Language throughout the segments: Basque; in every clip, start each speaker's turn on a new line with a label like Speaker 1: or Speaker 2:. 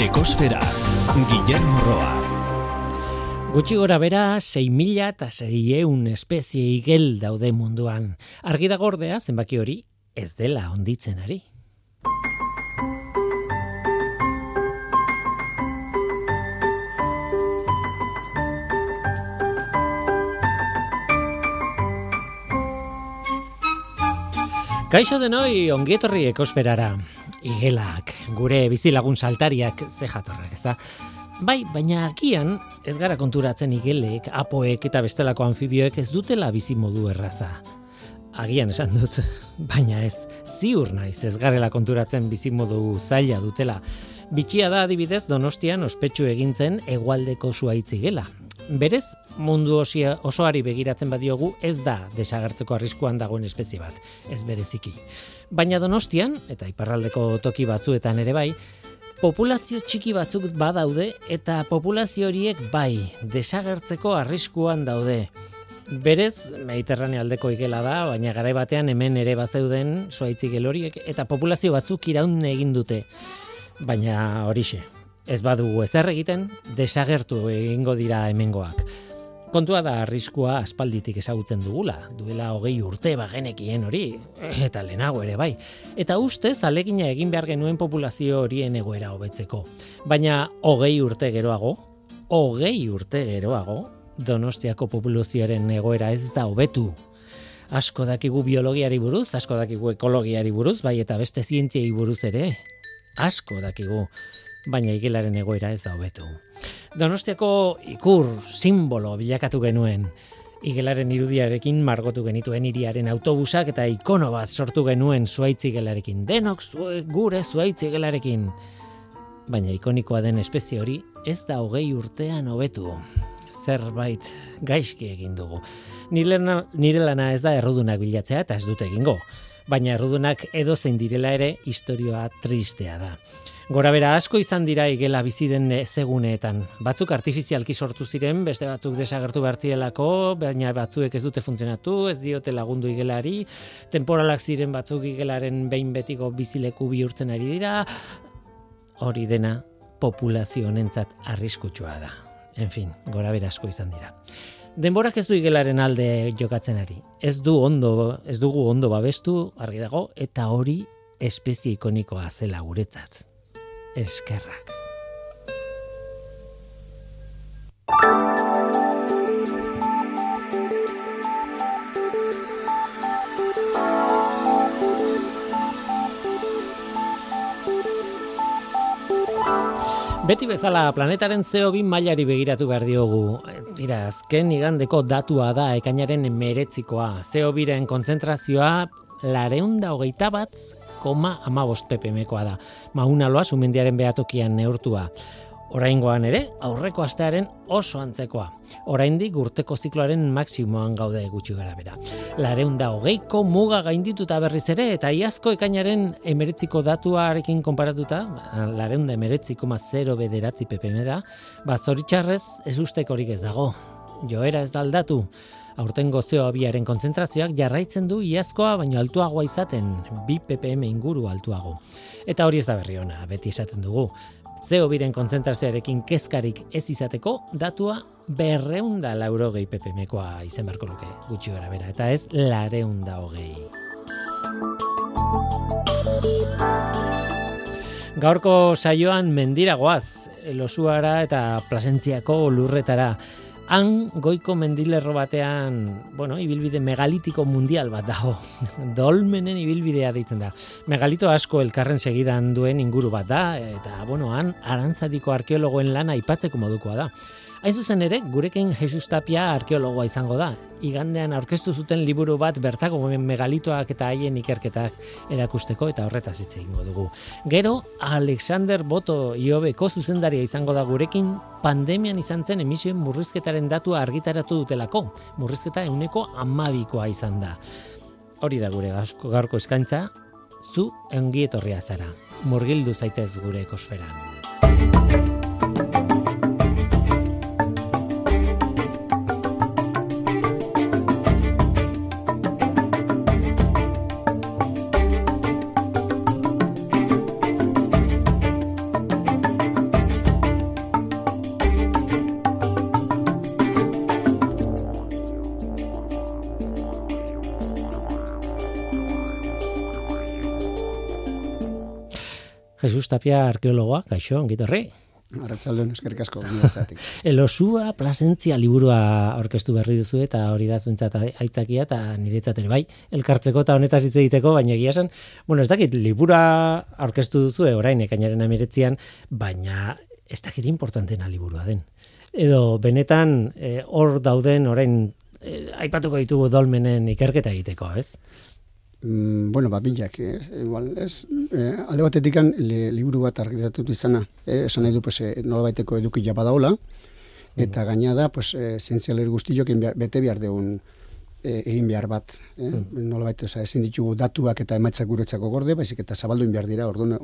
Speaker 1: Ekosfera, Guillermo Roa.
Speaker 2: Gutxi gora bera, 6.000 eta 6.000 espezie igel daude munduan. Argi da gordea, zenbaki hori, ez dela onditzen ari. Kaixo denoi ongietorri ekosferara. Igelak, gure bizilagun saltariak ze jatorrak, ez da? Bai, baina agian ez gara konturatzen igelek, apoek eta bestelako anfibioek ez dutela bizi modu erraza. Agian esan dut, baina ez, ziur naiz ez garela konturatzen bizi modu zaila dutela. Bitxia da adibidez Donostian ospetsu egintzen hegoaldeko zuaitz igela. Berez, mundu osia, osoari begiratzen badiogu ez da desagertzeko arriskuan dagoen espezie bat, ez bereziki. Baina Donostian, eta iparraldeko toki batzuetan ere bai, populazio txiki batzuk badaude eta populazio horiek bai desagertzeko arriskuan daude. Berez, Mediterraneo aldeko igela da, baina garai batean hemen ere bazeuden zuaitzigel horiek eta populazio batzuk iraun egin dute. Baina horixe, ez badugu ezer egiten, desagertu egingo dira hemengoak. Kontua da arriskua aspalditik ezagutzen dugula, duela hogei urte bagenekien hori, eta lehenago ere bai. Eta ustez, alegina egin behar genuen populazio horien egoera hobetzeko. Baina hogei urte geroago, hogei urte geroago, donostiako populazioaren egoera ez da hobetu. Asko dakigu biologiari buruz, asko dakigu ekologiari buruz, bai eta beste zientziei buruz ere. Asko dakigu baina igelaren egoera ez da hobetu. Donostiako ikur simbolo bilakatu genuen. Igelaren irudiarekin margotu genituen iriaren autobusak eta ikono bat sortu genuen zuaitz igelarekin. Denok zue, gure zuaitz igelarekin. Baina ikonikoa den espezie hori ez da hogei urtean hobetu. Zerbait gaizki egin dugu. Nire nire lana ez da errudunak bilatzea eta ez dute egingo. Baina errudunak edozein direla ere historioa tristea da. Gora bera asko izan dira igela bizi den ezeguneetan. Batzuk artifizialki sortu ziren, beste batzuk desagertu behartielako, baina batzuek ez dute funtzionatu, ez diote lagundu igelari, temporalak ziren batzuk igelaren behin betiko bizileku bihurtzen ari dira, hori dena populazio honentzat arriskutsua da. En fin, gora bera asko izan dira. Denborak ez du igelaren alde jokatzen ari. Ez du ondo, ez dugu ondo babestu, argi dago, eta hori espezie ikonikoa zela guretzat eskerrak. Beti bezala planetaren CO2 mailari begiratu behar diogu. Dira, azken igandeko datua da ekainaren meretzikoa. CO2-ren konzentrazioa lareunda hogeita bat koma amabost ppmkoa da. Mauna loa sumendiaren behatokian neurtua. Oraingoan ere, aurreko astearen oso antzekoa. Oraindik urteko zikloaren maksimoan gaude gutxi gara bera. Lareunda hogeiko muga gaindituta berriz ere, eta iazko ekainaren emeritziko datuarekin konparatuta, lareunda emeretziko ma 0 bederatzi ppm da, ba zoritxarrez ez ustekorik ez dago. Joera ez da aldatu aurtengo CO2aren kontzentrazioak jarraitzen du iazkoa baino altuagoa izaten, 2 ppm inguru altuago. Eta hori ez da berri ona, beti esaten dugu. CO2ren kontzentrazioarekin kezkarik ez izateko, datua berreunda laurogei ppmkoa izen beharko luke, gutxi gara bera, eta ez lareunda hogei. Gaurko saioan mendiragoaz, losuara eta plasentziako lurretara, Han goiko mendilerro batean, bueno, ibilbide megalitiko mundial bat dago. Dolmenen ibilbidea deitzen da. Megalito asko elkarren segidan duen inguru bat da eta bueno, han arantzadiko arkeologoen lana aipatzeko modukoa da. Hain zuzen ere, gurekin Jesus Tapia arkeologoa izango da. Igandean aurkeztu zuten liburu bat bertako megalitoak eta haien ikerketak erakusteko eta horretaz hitz egingo dugu. Gero, Alexander Boto iobeko zuzendaria izango da gurekin pandemian izan zen emisioen murrizketaren datua argitaratu dutelako. Murrizketa euneko amabikoa izan da. Hori da gure gaurko eskaintza, zu engietorria zara. Murgildu zaitez gure ekosferan. Jesus Tapia arkeologoa, kaixo, ongitorri.
Speaker 3: Arratzalduen eskerrik asko.
Speaker 2: Elosua plazentzia liburua aurkeztu berri duzu eta hori da zuentzat aitzakia eta niretzat ere bai elkartzeko eta honetaz hitz egiteko, baina egia esan, bueno, ez dakit liburua aurkeztu duzu orain ekainaren amiretzian, baina ez dakit importantena liburua den. Edo benetan eh, hor dauden orain eh, aipatuko ditugu dolmenen ikerketa egiteko, ez?
Speaker 3: Mm, bueno, ba, bilak, eh? igual, ez, eh, alde batetik li, liburu bat argitatutu izana, eh? esan nahi du, pues, eh, nola baiteko eduki japa daula, eta gaina da, pues, eh, zientzialer guztiok bete behar deun, e, egin behar bat, eh? Mm. nola baita, oza, ezin ditugu datuak eta emaitzak guretzako gorde, baizik eta zabaldu behar dira, orduan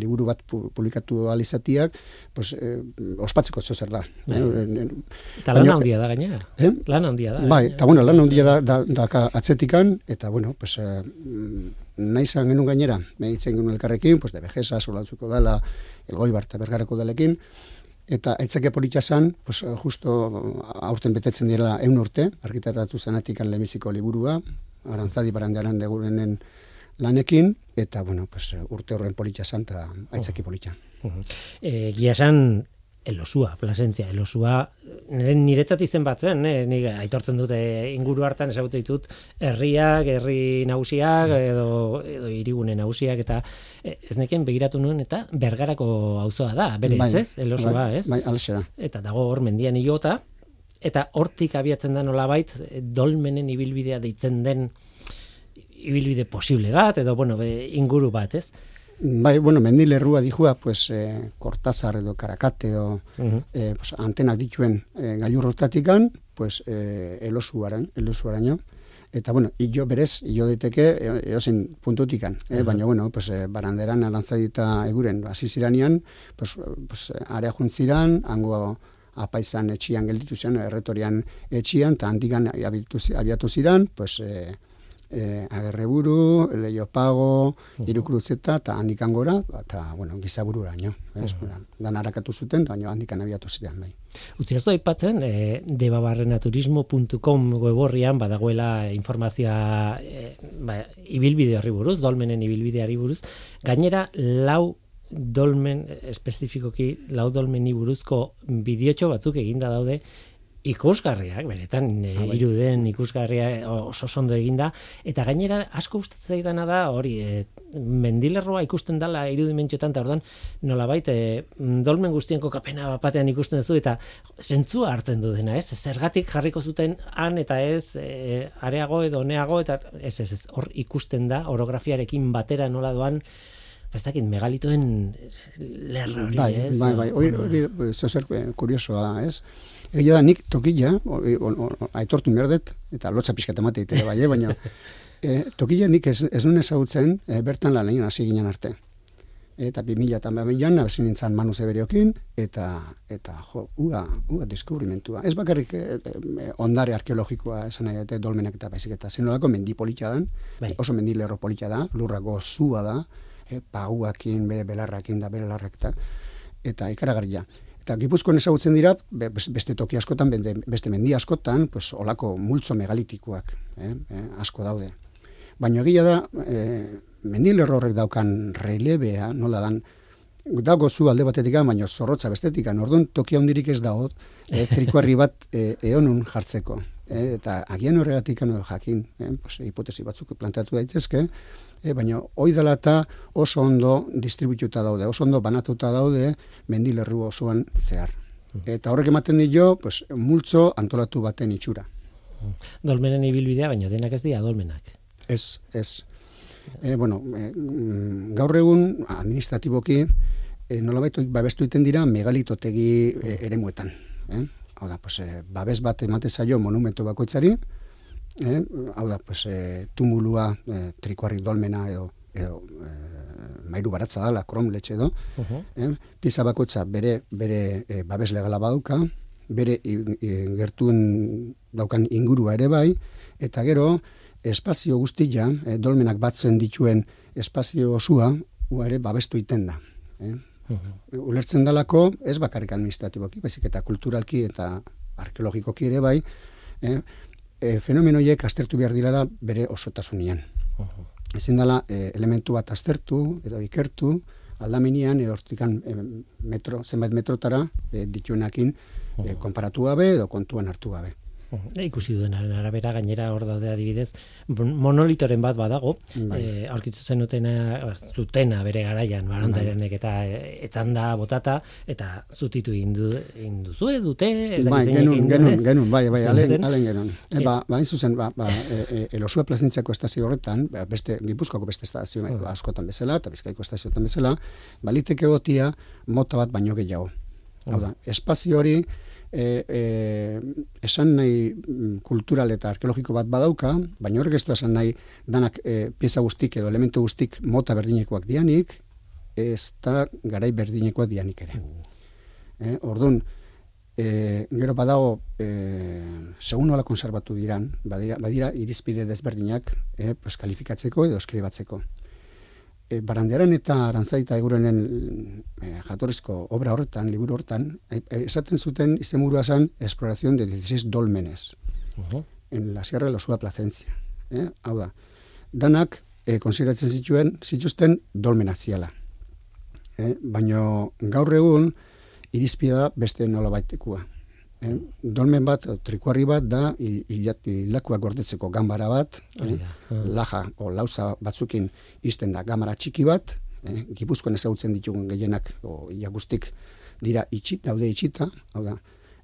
Speaker 3: liburu bat publikatu alizatiak, pues, eh, ospatzeko zo zer da.
Speaker 2: Eh? Bai. Eta lan handia da gainera. Eh? Lan handia da.
Speaker 3: Bai, eta bueno, lan handia da, da, da, atzetikan, eta bueno, pues, eh, nahi zan genuen gainera, mehitzen genuen elkarrekin, pues, de bejesa, solantzuko dela, elgoi barta bergarako dalekin, eta aitzake politxa zan, pues, justo aurten betetzen direla eun urte, argitaratu zenatik lemiziko liburua, arantzadi barandearan degurenen lanekin, eta bueno, pues, urte horren politxa zan, eta aitzaki politxa. Uh -huh.
Speaker 2: e, Gia elosua, plasentzia, elosua, nire niretzat izen batzen, eh? nik aitortzen dute inguru hartan esagutzen ditut, herriak, herri nagusiak, mm. edo, edo irigune nagusiak, eta e, ez neken begiratu nuen, eta bergarako auzoa da, berez bai, ez, elosua, bai, ez?
Speaker 3: Bai, da.
Speaker 2: Eta dago hor mendian iota, eta hortik abiatzen da nolabait, dolmenen ibilbidea deitzen den ibilbide posible bat, edo, bueno, inguru bat, ez?
Speaker 3: Bai, bueno, mendilerrua dijua, pues, eh, kortazar edo karakate edo uh eh, pues, antenak dituen eh, gailurrotatikan, pues, eh, elosuaren, elosuaraino. Eta, bueno, jo berez, jo diteke, eozen puntutikan. Eh? Baina, bueno, pues, baranderan alantzadita eguren, hasi ziranian, pues, pues, area juntziran, hango apaizan etxian gelditu ziren, erretorian etxian, eta handikan abiatu ziren, pues, eh, e, agerreburu, leiopago, irukrutzeta, eta handikan gora, eta, bueno, gizaburu eraino. Dan harakatu zuten, eta handikan abiatu ziren, bai.
Speaker 2: Utsi ez aipatzen, e, debabarrenaturismo.com weborrian badagoela informazioa e, ba, ibilbide horri buruz, dolmenen ibilbide buruz, gainera lau dolmen, espezifikoki lau dolmeni buruzko bideotxo batzuk eginda daude, ikusgarriak, benetan e, ah, bai. iruden ikusgarria oso ondo eginda eta gainera asko gustatzen zaidana da hori e, mendilerroa ikusten dala irudimentxotan ta ordan nolabait e, dolmen guztien kokapena batean ikusten duzu eta zentzua hartzen du dena, ez? Zergatik jarriko zuten han eta ez e, areago edo neago eta ez ez, ez hor ikusten da orografiarekin batera nola doan ba, ez dakit megalitoen lerra hori,
Speaker 3: bai, ez? Bai, bai, hori, hori, hori, kuriosoa da, ez? Egia da, nik tokila, aitortu merdet, eta lotza pixkat emate ere bai, eh, baina e, tokila nik ez, ez nuen ezagutzen e, bertan lan hasi ginen arte. Eta bi mila eta mailan, nabezin nintzen Manu Zeberiokin, eta, eta jo, ura, ura deskubrimentua. Ez bakarrik e, ondare arkeologikoa esan nahi, eta dolmenak eta baizik, eta zenolako mendi politia da, bai. oso mendi lerro politia da, lurrako zua da, e, paguakin, bere belarrakin da, bere larrak eta, eta ikaragarria. Eta gipuzkoan ezagutzen dira, beste toki askotan, beste mendi askotan, pues, olako multzo megalitikoak eh, eh, asko daude. Baina egia da, eh, mendi horrek daukan relebea, nola dan, dago zu alde batetik, baina zorrotza bestetik, orduan toki handirik ez dago, eh, trikoarri bat eh, eonun jartzeko. Eh, eta agian horregatik jakin, eh, pues, hipotesi batzuk planteatu daitezke, e, baina hoi dela eta oso ondo distribututa daude, oso ondo banatuta daude mendilerru osoan zehar. Eta horrek ematen dio, pues, multzo antolatu baten itxura.
Speaker 2: Dolmenen ibilbidea, baina denak ez dira dolmenak.
Speaker 3: Ez, ez. E, bueno, e, gaur egun administratiboki e, nolabait babestu iten dira megalitotegi e, eremuetan. Eh? Hau da, pues, e, babes bat emate zaio monumento bakoitzari, eh, hau da, pues, e, tumulua, e, trikoarri dolmena edo, edo e, mairu baratza dala, krom letxe edo, uh -huh. eh, pisa bakoitza bere, bere e, babes legala baduka, bere gertuen daukan ingurua ere bai, eta gero, espazio guztia, e, dolmenak batzen dituen espazio osua, ua ere babestu iten da. Eh? Ulertzen dalako, ez bakarrik administratiboki, baizik eta kulturalki eta arkeologikoki ere bai, eh? E, fenomenoiek aztertu behar direla bere osotasunean. Ezin dela e, elementu bat aztertu edo ikertu aldamenian edo hortikan e, metro, zenbait metrotara e, dituenakin e, konparatu gabe edo kontuan hartu gabe.
Speaker 2: E, ikusi duenaren arabera gainera hor daude adibidez monolitoren bat badago
Speaker 3: Bai.
Speaker 2: e, aurkitu zenutena zutena bere garaian barandarenek eta e, etzanda botata eta zutitu indu, induzue dute ez
Speaker 3: Bai,
Speaker 2: duen, ez?
Speaker 3: genuen, bai, bai, alen, alen genuen. E, ba, ba, zuzen, ba, ba, e, e, elosua plazentziako estazio horretan, ba, beste, gipuzkoako beste estazio
Speaker 2: Ah.
Speaker 3: askotan bezala, eta bizkaiko estazioetan bezala, baliteke gotia mota bat baino gehiago. Hau da, espazio hori, e, e, esan nahi mm, kultural eta arkeologiko bat badauka, baina horrek ez du esan nahi danak e, pieza guztik edo elementu guztik mota berdinekoak dianik, ez da garai berdinekoak dianik ere. Eh, orduan, e, gero badago, e, segun nola konservatu diran, badira, badira irizpide desberdinak e, pues, kalifikatzeko edo eskribatzeko. E, barandearen eta arantzaita egurenen e, jatorrizko obra horretan, liburu horretan, e, esaten zuten izenburua zen Exploración de 16 dolmenes
Speaker 2: Uhu.
Speaker 3: en la Sierra de Losua Placencia. Eh? Hau da, danak e, konsideratzen zituen zituzten dolmenak ziala. Eh? Baina gaur egun irizpida da beste nola baitekua. Eh? Dolmen bat, trikuarri bat da hil- hilat- hilakuak gordetzeko gambara bat, eh?
Speaker 2: ah.
Speaker 3: laja o lauza batzukin izten da gamara txiki bat, eh? gipuzkoan ezagutzen ditugun gehienak o ia guztik dira itxit, daude itxita, hau da,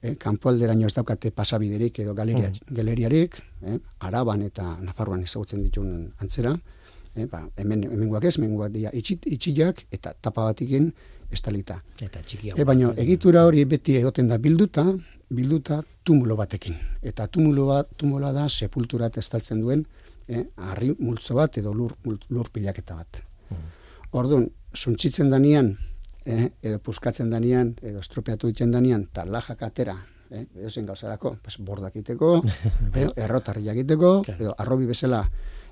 Speaker 3: eh? kanpoalderaino ez daukate pasabiderik edo galeria, galeriarik, eh? araban eta nafarroan ezagutzen ditugun antzera, eh? ba, hemen, hemengoak ez, hemengoak dira itxit, itxiak eta tapa batikin estalita.
Speaker 2: eta txiki
Speaker 3: E, baina egitura hori beti egoten da bilduta, bilduta tumulo batekin. Eta tumulo bat, tumuloa da sepulturat estaltzen duen eh, harri multzo bat edo lur, lur pilaketa bat. Orduan, suntzitzen danian, eh, edo puskatzen danian, edo estropeatu ditzen danian, eta lajak atera, eh, edo zen gauzarako, pues, bordak iteko, eh, errotarriak iteko,
Speaker 2: Claro.
Speaker 3: edo arrobi bezala,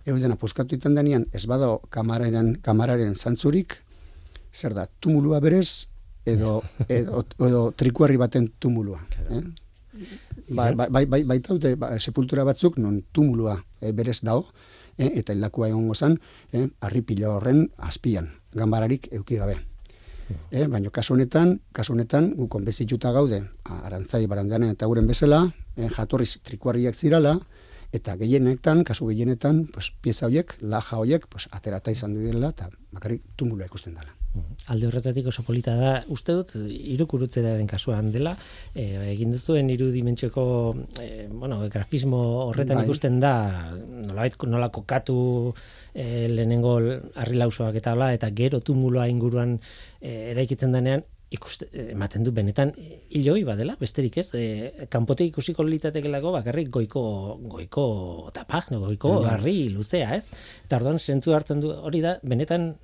Speaker 3: edo dena puskatu iten danian, ez bado kamararen, kamararen zantzurik, zer da, tumulua berez, edo, edo, edo trikuarri baten tumulua. Eh? Ba, ba, bai, bai, baitaute ba, sepultura batzuk non tumulua eh, berez dago, eh, eta hildakua egongo zan, eh, arripilo horren azpian, gambararik euki gabe. Eh, baina kasu honetan, kasu honetan gu konbezituta gaude, arantzai barandeanen eta guren bezala, eh, jatorriz trikuarriak zirala, eta gehienetan, kasu gehienetan, pues, pieza horiek, laja horiek, pues, aterata izan du direla, eta bakarrik tumulua ikusten dela.
Speaker 2: Alde horretatik oso polita da, uste dut, irukurutzearen kasuan dela, e, egin duzuen irudimentxoko, e, bueno, grafismo horretan
Speaker 3: Bai.
Speaker 2: ikusten da, nolabait, nola kokatu e, lehenengo harri lausoak eta bla, eta gero tumuloa inguruan e, eraikitzen denean, ikuste, ematen du benetan hiloi badela, besterik ez, e, kanpotik ikusiko litatekelako bakarrik goiko goiko tapa, goiko
Speaker 3: Bai.
Speaker 2: harri luzea, ez? Eta orduan sentzu hartzen du, hori da, benetan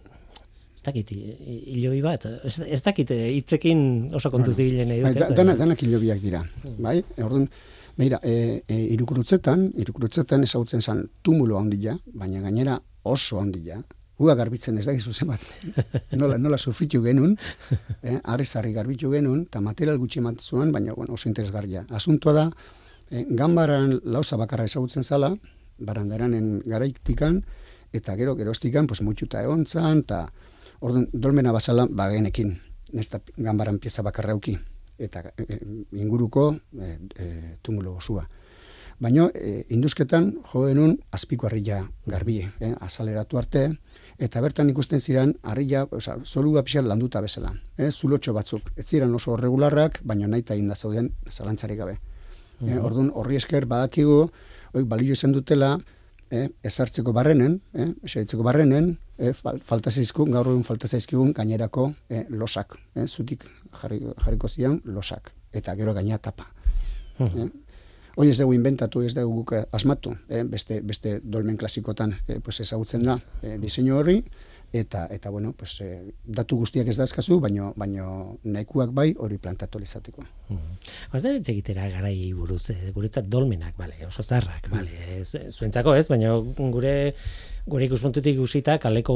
Speaker 2: dakit, hiloi bat, ez, ez dakit eh, hitzekin oso kontu zibilen nahi
Speaker 3: Bai,
Speaker 2: dut.
Speaker 3: da, danak hilobiak dira, bai? Orduan, beira, e, e, irukurutzetan, irukurutzetan ezagutzen zan tumulo handia, baina gainera oso handia, Uga garbitzen ez dakizu zenbat. nola, nola sufritu genuen, eh, arrezarri garbitu genuen, eta material gutxi zuen, baina bueno, oso interesgarria. Asuntoa da, eh, ganbaran lauza bakarra ezagutzen zala, barandaranen garaiktikan, eta gero gerostikan, pues, mutxuta egon zan, eta orduan, dolmena bazala bagenekin, ez da ganbaran pieza bakarra uki, eta eh, inguruko eh, eh, tumulo osua. Baina e, induzketan jo genuen azpiko harrila garbie, eh, azaleratu arte, eta bertan ikusten ziren harrila, osea, zolua pixat landuta bezala. Eh, zulotxo batzuk, ez ziren oso regularrak, baina nahi eta inda zauden zalantzarik gabe. Eh, orduan horri esker badakigu, hoi balio izan dutela, eh, ezartzeko barrenen, eh, eseritzeko barrenen, eh, fal, falta zaizkun, gaur egun falta zaizkigun gainerako eh, losak, eh, zutik jarri, jarriko zian losak, eta gero gaina tapa. Eh? Hoi ez dugu inventatu, ez dugu guk asmatu, eh? beste, beste dolmen klasikotan eh, pues ezagutzen da eh, diseinu horri, eta eta bueno, pues, eh, datu guztiak ez da eskazu, baino, baino nahikuak bai hori plantatu izateko.
Speaker 2: Ez da hitz egitera garai buruz, eh, guretzat dolmenak, bale, oso zarrak, bale, ez- zuentzako ez, baina gure gure ikuspuntutik ikusita, kaleko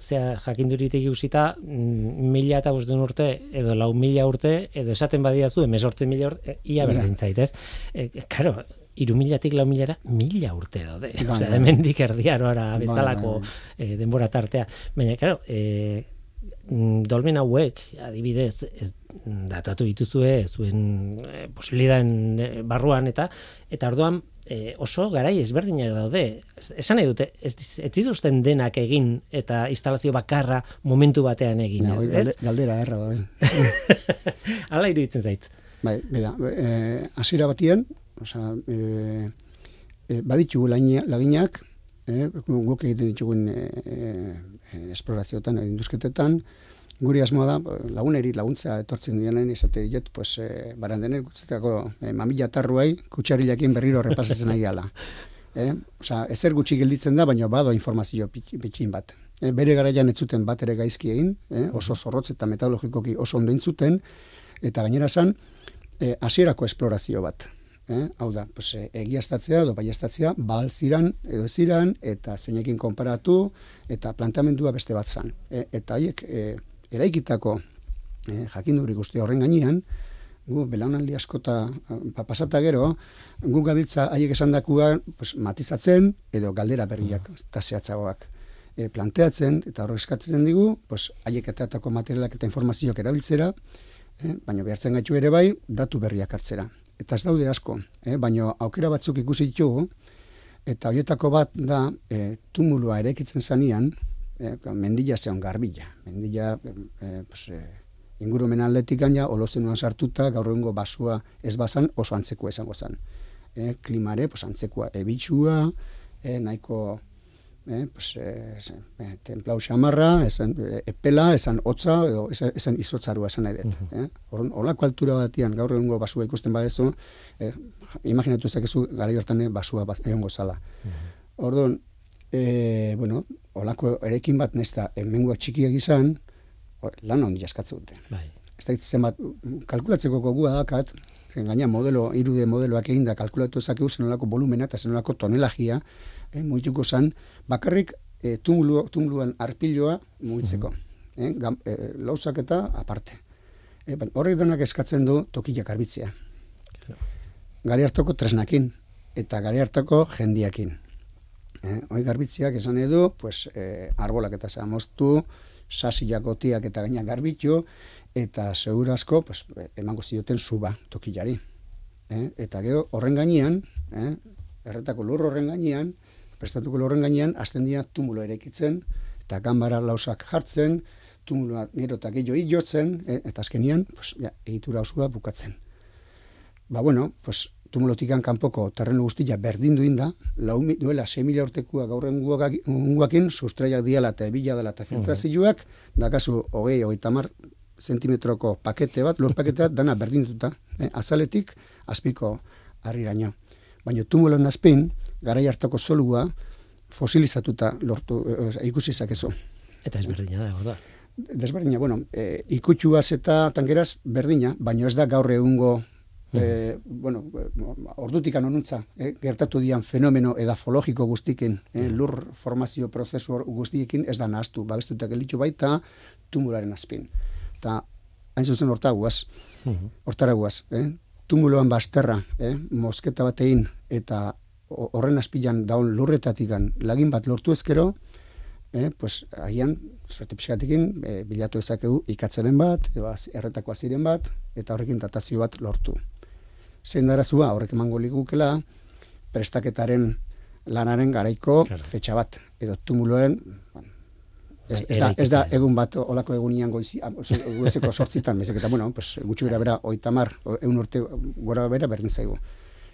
Speaker 2: zea jakinduritik ikusita, mm, mila eta bosten urte, edo lau mila urte, edo esaten badiazu, emezortzi mila urte, eh, ia berdin zait, ez? E, karo, iru milatik lau milara, mila urte daude.
Speaker 3: Bai,
Speaker 2: Osea,
Speaker 3: bai.
Speaker 2: hemendik erdiaroara
Speaker 3: Bai,
Speaker 2: bezalako
Speaker 3: bai,
Speaker 2: eh, denbora tartea. Baina, karo, eh, mm, dolmen hauek, adibidez, ez, datatu dituzue zuen e, posibilitateen barruan eta eta orduan e, oso garai ezberdinak daude. Esan nahi dute, ez, ez dituzten denak egin eta instalazio bakarra momentu batean egin.
Speaker 3: Ja, ez? Galdera erra da.
Speaker 2: Hala iruditzen zait.
Speaker 3: Bai, beda, e, asira batien, oza, e, e, baditxugu laginak, e, guk egiten ditugun e, e, esplorazioetan, induzketetan, guri asmoa da laguneri laguntza etortzen dienen izate diet pues eh barandenen gutzetako eh, mamilla tarruai kutsarilakin berriro repasatzen ari gala. Eh, osea, ezer gutxi gelditzen da, baina bado informazio bitxin bat. E, bere garaian ez zuten bat ere gaizki egin, eh, oso zorrotz eta metodologikoki oso ondo zuten eta gainera eh, hasierako esplorazio bat. Eh, hau da, pues, e, egiaztatzea edo baiestatzea, bal ziran edo ziran, eta zeinekin konparatu, eta plantamendua beste bat zan. E, eta haiek, e, eraikitako eh, jakinduri guzti horren gainean, gu belaunaldi askota pa, pasata gero, gu gabiltza haiek esan dakua pues, matizatzen edo galdera berriak mm. eta zehatzagoak e, planteatzen eta horrek eskatzen digu, pues, haiek etatako materialak eta informazioak erabiltzera, eh, baina behartzen gaitu ere bai, datu berriak hartzera. Eta ez daude asko, eh, baina aukera batzuk ikusi ditugu, eta horietako bat da e, tumulua erekitzen zanean, eh, mendilla zeon garbila. Mendilla, eh, pues, eh, ingurumen aldetik gaina, olozenuan sartuta, gaur egungo basua ez bazan, oso antzeko esango zan. Eh, klimare, pues, antzekoa ebitxua, eh, nahiko eh, pues, eh, eh, templau xamarra, esan, eh, epela, esan hotza, edo esan, esan izotzarua esan nahi dut. Uh -huh. Olako altura batian, gaur egungo basua ikusten badezu, eh, imaginatu zakezu gara hortan basua bat egongo zala. Uh -huh. Orduan, e, bueno, olako erekin bat nesta hemengoa txikiak izan, lan handi jaskatze dute. Bai. Ez da itzen bat, kalkulatzeko gogua dakat, gaina modelo, irude modeloak egin da kalkulatu ezakegu zen olako volumena eta zen olako tonelagia, eh, muituko zen, bakarrik e, tumulu, tumuluan arpiloa muitzeko. Mm -hmm. eh, lauzak eta aparte. E, horrek denak eskatzen du tokiak arbitzea. Gari hartoko tresnakin, eta gari hartako jendiakin. Eh, oi garbitziak esan edu, pues, eh, arbolak eta zamoztu, sasiak otiak eta gaina garbitu, eta segurazko pues, emango zioten zuba tokilari. Eh, eta gero horren gainean, eh, erretako lur horren gainean, prestatuko lurren gainean, azten dira tumulo erekitzen, eta ganbara lausak jartzen, tumuloa gero eta gehiago jotzen, eh, eta azkenian, pues, ja, egitura osua bukatzen. Ba bueno, pues, tumulotikan kanpoko terreno guztia berdin duin da, lau, duela 6 mila urtekua gaurren guakin, sustraiak diala eta ebila dela eta filtrazioak, da kasu hogei, hogei tamar zentimetroko pakete bat, lur pakete bat, dana berdin duta, eh, azaletik, azpiko harriraino. Baina tumulon azpin, garai hartako solua, fosilizatuta lortu, eh, ikusi zakezu.
Speaker 2: Eta ez berdina da, da.
Speaker 3: Desberdina, bueno, e, ikutsuaz eta tangeraz berdina, baina ez da gaur egungo e, bueno, ordutik anonuntza, eh, gertatu dian fenomeno edafologiko guztikin, eh, lur formazio prozesu guztiekin ez da nahaztu, babestuta gelitu baita tumularen azpin. Eta hain zuzen horta guaz, hortara guaz, eh, tumuloan basterra, eh, mosketa batein, eta horren azpilan daun lurretatikan lagin bat lortu ezkero, eh, pues, agian, sorte pixkatekin, eh, bilatu ezakegu ikatzaren bat, erretako aziren bat, eta horrekin datazio bat lortu. Zein darazua horrek emango ligukela prestaketaren lanaren garaiko claro. fetxa bat edo tumuloen ez, ez, da, ez da egun bat olako egunian goizi goizeko sortzitan bezak eta bueno pues, gutxi bera bera oitamar egun urte gora bera berdin zaigu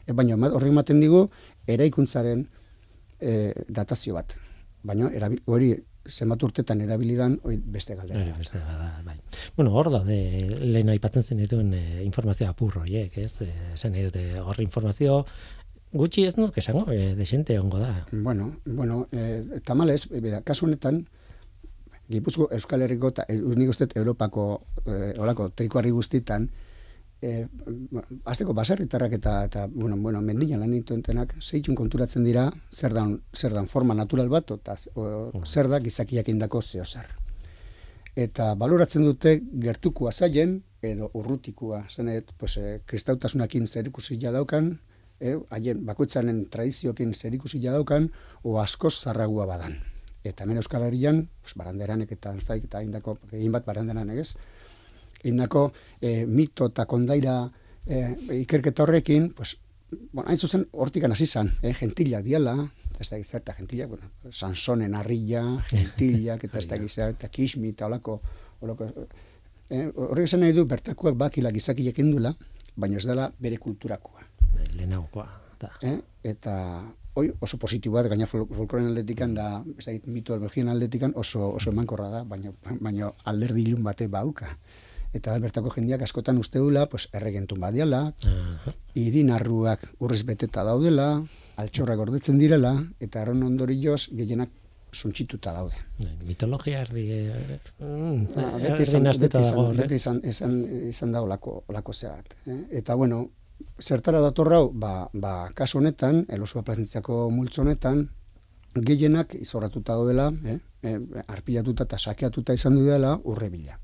Speaker 3: e, baina horrek ematen digu eraikuntzaren e, datazio bat baina hori zenbat urtetan erabilidan oi, beste galdera.
Speaker 2: Bai, beste galdera, bai. Bueno, hor da, de, lehen aipatzen zen dituen e, informazioa apurro, horiek, ez? E, zen dute hor informazio gutxi ez nuk esango, e, desente ongo da.
Speaker 3: Bueno, bueno, e, tamales, e, kasu honetan, Gipuzko Euskal Herriko eta nik uste Europako e, olako trikoarri guztitan, e, azteko baserritarrak eta, eta bueno, bueno, mendina lan intentenak, zeitun konturatzen dira, zer dan, zer dan forma natural bat, eta o, zer da gizakiak indako zeo zer. Eta baloratzen dute gertuko zaien, edo urrutikua, zenet, pues, e, kristautasunakin zer daukan, e, haien bakoitzanen tradiziokin zer daukan, o askoz zarragua badan. Eta hemen Euskal Herrian, pues, baranderanek eta da, eta indako, egin bat baranderanek ez, indako e, mito eta kondaira e, ikerketa horrekin, pues, bueno, hain zuzen hortikan hasi zan, eh, gentila diala, ez da gizarta gentila, bueno, Sansonen arrilla, gentila, eta ez da gizarta, kismi, eta olako, olako, eh, horrek esan nahi du, bertakuak bakila gizakiek indula, baina ez dela bere kulturakoa.
Speaker 2: Lehenaukoa. Da.
Speaker 3: Eh? Eta hoi oso positiboa da, gaina fol folkloren aldetikan da, ez da, mitologien aldetikan oso, oso emankorra da, baina, baina alderdi ilun bate bauka. Eta bertako jendeak askotan uste dula, pues, erregentun badiala,
Speaker 2: Aha.
Speaker 3: idinarruak urrez beteta daudela, altxorrak gordetzen direla, eta erron ondorioz gehienak suntxituta daude.
Speaker 2: Bai, Mitologia erdi... eh, mm,
Speaker 3: Ba,
Speaker 2: erdi
Speaker 3: beti izan, beti izan,
Speaker 2: dago,
Speaker 3: beti izan, izan, izan da olako, olako zehat. Eh? Eta bueno, zertara datorrau, ba, ba, kasu honetan, elosua plazentziako multzo honetan, gehienak izorratuta daudela, eh? eh, arpilatuta eta sakeatuta izan du dela urre bila.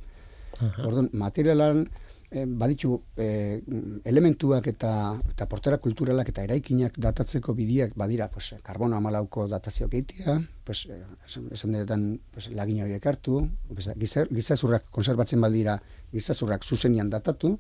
Speaker 3: Orduan, materialan eh, baditu eh, elementuak eta, eta portera kulturalak eta eraikinak datatzeko bidiak badira, pues, karbono amalauko datazio gehitia, pues, esan, denetan pues, lagin horiek hartu, gizazurrak konserbatzen badira, gizazurrak zuzenian datatu,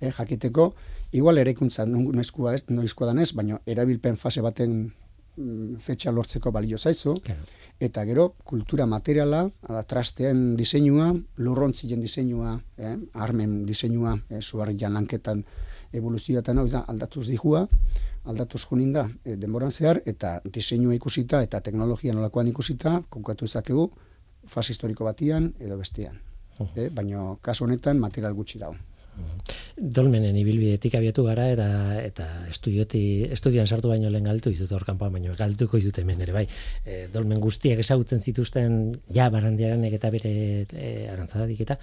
Speaker 3: eh, jakiteko, igual eraikuntza no- noizkoa ez, noizkoa danez, baina erabilpen fase baten mm, fetxa lortzeko balio zaizu,
Speaker 2: Claro.
Speaker 3: eta gero kultura materiala, da, trasteen diseinua, lurrontzien diseinua, eh, armen diseinua, eh, suarrian lanketan evoluzioetan hori da aldatuz dihua, aldatuz junin da eh, denboran zehar, eta diseinua ikusita eta teknologia nolakoan ikusita, konkatu ezakegu fase historiko batian edo bestean. Eh, baina kasu honetan material gutxi dago.
Speaker 2: Dolmenen ibilbidetik abiatu gara eta eta estudioti estudian sartu baino lehen galtu dizut hor kanpoan baino galtuko dizut hemen ere bai. E, dolmen guztiak ezagutzen zituzten ja barandiaranek eta bere e, arantzadadik eta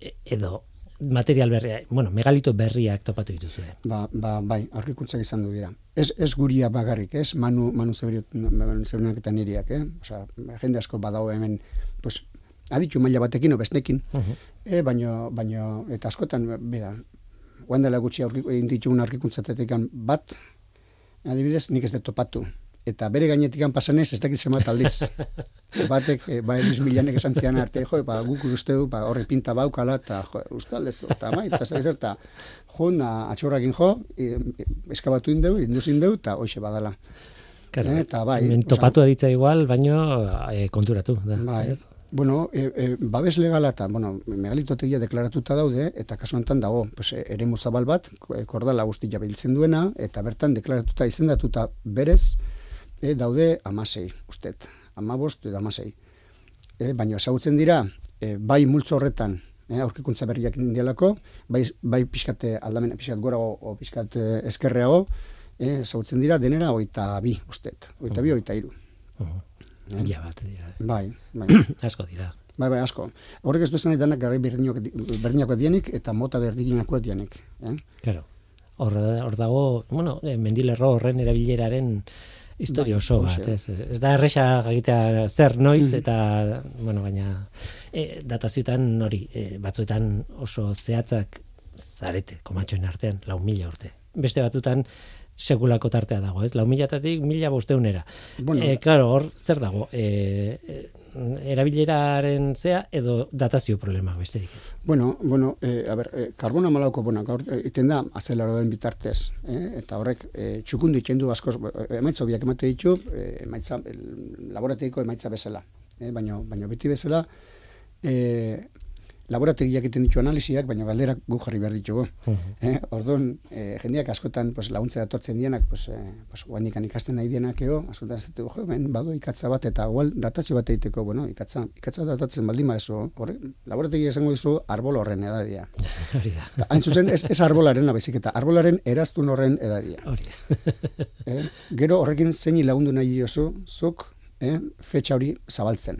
Speaker 2: e, edo material berria, bueno, megalito berriak topatu dituzue.
Speaker 3: Ba, ba, bai, aurkikuntzak izan du dira. Ez, ez guria bagarrik, ez, manu, manu zebrenak eta niriak, eh? Osa, jende asko badago hemen, pues, aditu maila batekin, o bestekin, e, baino, baino, eta askotan, beda, guan dela gutxi egin ditugun aurkikuntzatetekan bat, adibidez, nik ez dut topatu. Eta bere gainetikan pasanez, ez dakit zemat aldiz. Batek, e, ba, Luis Milanek esan zian arte, jo, ba, guk uste du, ba, horre pinta baukala, eta jo, uste aldezu, eta mai, eta dakit zerta, jo, na, atxorrakin jo, e, eskabatu indeu, induz indeu, eta hoxe badala.
Speaker 2: Claro,
Speaker 3: Eh, eta bai,
Speaker 2: topatu aditza igual, baino e, konturatu da.
Speaker 3: Bai,
Speaker 2: ez?
Speaker 3: Bueno, e, e, babes legala eta, bueno, megalitotegia deklaratuta daude, eta kasu honetan dago, pues, e, eremu zabal bat, e, kordala guztia biltzen duena, eta bertan deklaratuta izendatuta berez, e, daude amasei, ustet, amabost edo amasei. E, baina ezagutzen dira, e, bai multzo horretan, e, aurkikuntza berriak indialako, bai, bai pixkate aldamen, pixkat gorago, o pixkat eskerreago, e, ezagutzen dira denera oita bi, ustet, oita bi, oita iru.
Speaker 2: Mhm. Ja bat dira.
Speaker 3: Bai, bai.
Speaker 2: Asko dira.
Speaker 3: Bai, bai, asko. Horrek ez nahi danak garai berdinako dienik eta mota berdinako dienik. Eh?
Speaker 2: Claro. Hor, hor dago, bueno, eh, mendilerro horren erabileraren historia
Speaker 3: Bai,
Speaker 2: oso bat, ez, ez da erresa jakitea zer noiz
Speaker 3: Mhm.
Speaker 2: eta bueno, baina e, datazioetan hori, e, batzuetan oso zehatzak zarete, komatxoen artean, lau mila urte. Beste batzutan sekulako tartea dago, ez? Lau milatatik mila bosteunera.
Speaker 3: Bueno,
Speaker 2: e, claro, hor zer dago? E, e, erabileraren zea edo datazio problemak besterik ez.
Speaker 3: bueno, bueno, eh, a ber, eh, karbono malauko, bueno, gaur iten da azelaroaren bitartez, eh? eta horrek eh, txukundu itxendu askoz, emaitza biak emate ditu, emaitza, el, laborategiko emaitza bezala, eh? baino, baino beti bezala, eh, laborategiak egiten ditu analisiak, baina galderak gu jarri behar ditugu. Eh, orduan, eh, jendeak askotan pues, laguntza datortzen dienak, pues, eh, pues, guandikan ikasten nahi dienak eo, askotan ez jo, ben, bado ikatza bat, eta igual datazio bat egiteko, bueno, ikatza, ikatza datatzen baldin badezu, horre, laborategi esango dizu arbol horren edadia.
Speaker 2: Hori da.
Speaker 3: Hain zuzen, ez, ez arbolaren baizik eta arbolaren eraztun horren edadia.
Speaker 2: Hori da.
Speaker 3: Eh? Gero horrekin zeini lagundu nahi diozu, zuk, eh, fetxa hori zabaltzen.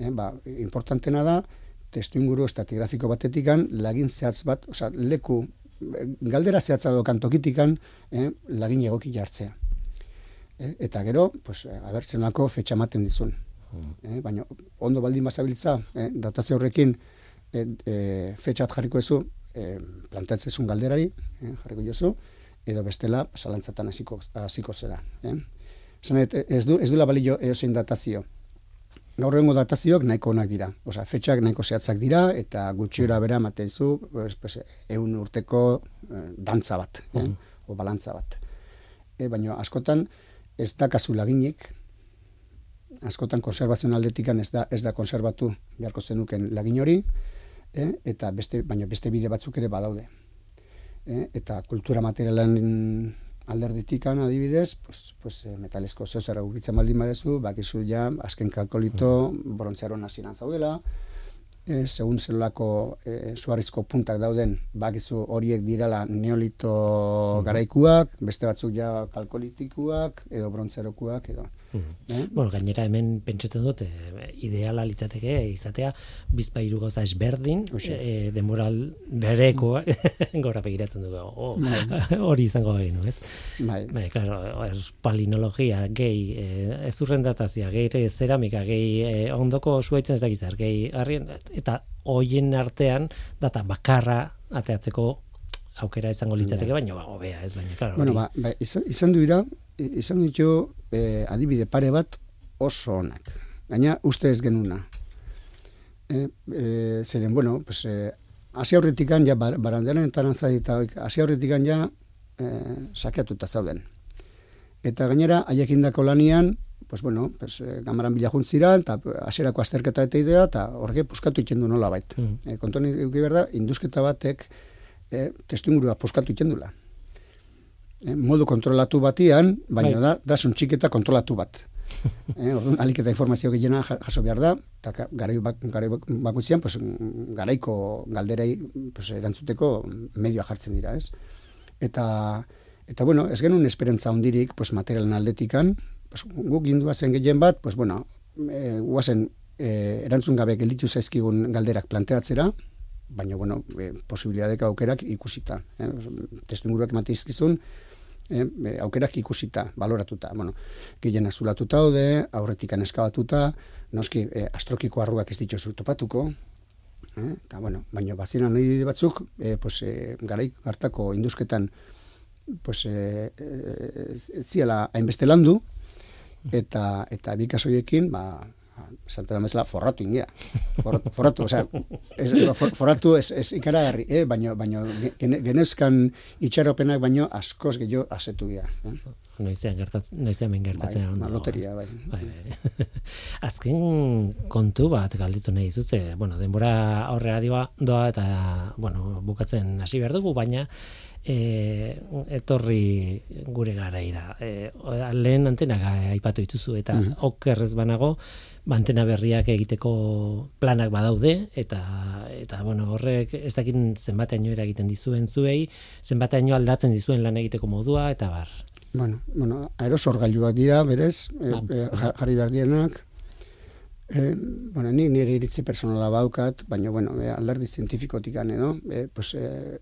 Speaker 3: Eh? Ba, importantena da, testu inguru estratigrafiko batetikan lagin zehatz bat, osea, leku, eh, galdera zehatza dokan tokitikan eh, lagin egoki jartzea. Eh? Eta gero, pues, eh, abertzenako fetxa ematen dizun. Eh? Baina ondo baldin bazabiltza, eh, datazio horrekin eh, eh, fetxat jarriko ezu, eh, plantatzezun galderari, eh, jarriko jozu, edo bestela zalantzatan hasiko hasiko zera. Eh? Dut, ez, du, ez duela balio eozein datazio. Gaur egungo datazioak nahiko onak dira. Osa, fetxak nahiko zehatzak dira, eta gutxiora bera ematen zu, pues, eun urteko eh, dantza bat, eh? o balantza bat. E, baina askotan ez da kasu laginik, askotan konservazioan aldetikan ez da, ez da konservatu beharko zenuken lagin hori, eh? eta beste, baina beste bide batzuk ere badaude. Eh? Eta kultura materialen alderditikan adibidez, pues, pues, eh, metalesko zeo zer aurkitzen baldin badezu, bakizu ja, azken kalkolito, brontzearon hasieran zaudela, e, segun zelulako e, suarrizko puntak dauden, bakizu horiek dirala neolito garaikuak, beste batzuk ja kalkolitikuak, edo brontzerokuak, edo.
Speaker 2: Eh? Bueno, gainera hemen pentsatzen dut, e, ideala litzateke izatea, bizpairu gauza esberdin, e, demoral bereko, gora begiratzen dugu, oh, bai. hori izango behin, ez? Bai. Bai, claro, er, palinologia, gehi, e, ez urrendatazia, gehi zeramika, gehi e, ondoko suaitzen ez dakizar, gehi, harrien, eta hoien artean, data bakarra ateatzeko aukera izango litzateke, ja. baina ba, hobea, ez baina, claro.
Speaker 3: Bueno, ba, ba, izan, izan du ira, izan ditu e, adibide pare bat oso onak. Gaina uste ez genuna. E, e, zeren, bueno, pues, e, hasi aurretikan ja, bar, baranderan entarantzai eta hasi aurretikan ja e, sakeatuta zauden. Eta gainera, haiek indako lanian, pues bueno, pues, e, gamaran bila juntzira, eta hasierako azterketa eta idea, eta horrege puskatu ikendu nola bait. Mm. E, kontoni, berda, indusketa batek e, testu ingurua puskatu ikendula eh, modu kontrolatu batian, baina bai. da, da txiketa kontrolatu bat. eh, orduan, alik eta informazio gehiena jaso behar da, eta garai, bak, garai bakutzean, pues, garaiko galderei pues, erantzuteko medioa jartzen dira, ez? Eta, eta bueno, ez genuen esperantza hondirik, pues, materialen aldetikan, pues, guk gindua zen gehien bat, pues, bueno, e, guazen e, erantzun gabe gelditu zaizkigun galderak planteatzera, baina, bueno, e, posibilidadeka aukerak ikusita. Eh? Testu inguruak ematizkizun, eh, aukerak ikusita, baloratuta. Bueno, gehien azulatuta haude, aurretik aneskabatuta, noski eh, astrokiko arruak ez dituz topatuko, eh, eta bueno, baina bazina nahi batzuk, eh, pues, eh, garaik hartako induzketan, pues, eh, eh, ziela hainbeste landu, eta, eta bikasoiekin, ba, Santa Mesla forratu ingia. Forratu, forratu, o sea, es, forratu es, es ikaragarri, eh? baino, baino genezkan itxaropenak baino askoz gehiago asetu gira. Eh?
Speaker 2: Noizean gertatzen, noizean gertatzen.
Speaker 3: Bai, loteria, bai. bai.
Speaker 2: bai. Azken kontu bat galditu nahi zutze, bueno, denbora aurrera dioa doa eta, bueno, bukatzen hasi behar dugu, baina e, etorri gure garaira. E, lehen antena aipatu dituzu eta mm okerrez banago antena berriak egiteko planak badaude eta eta bueno, horrek ez dakin zenbateaino egiten dizuen zuei, zenbateaino aldatzen dizuen lan egiteko modua eta bar.
Speaker 3: Bueno, bueno, aerosorgailuak dira, berez, e, e, jarri behar dienak, E, bueno, ni nire iritzi personala baukat, baina, bueno, e, alderdi zientifikotik edo, e, pues, e,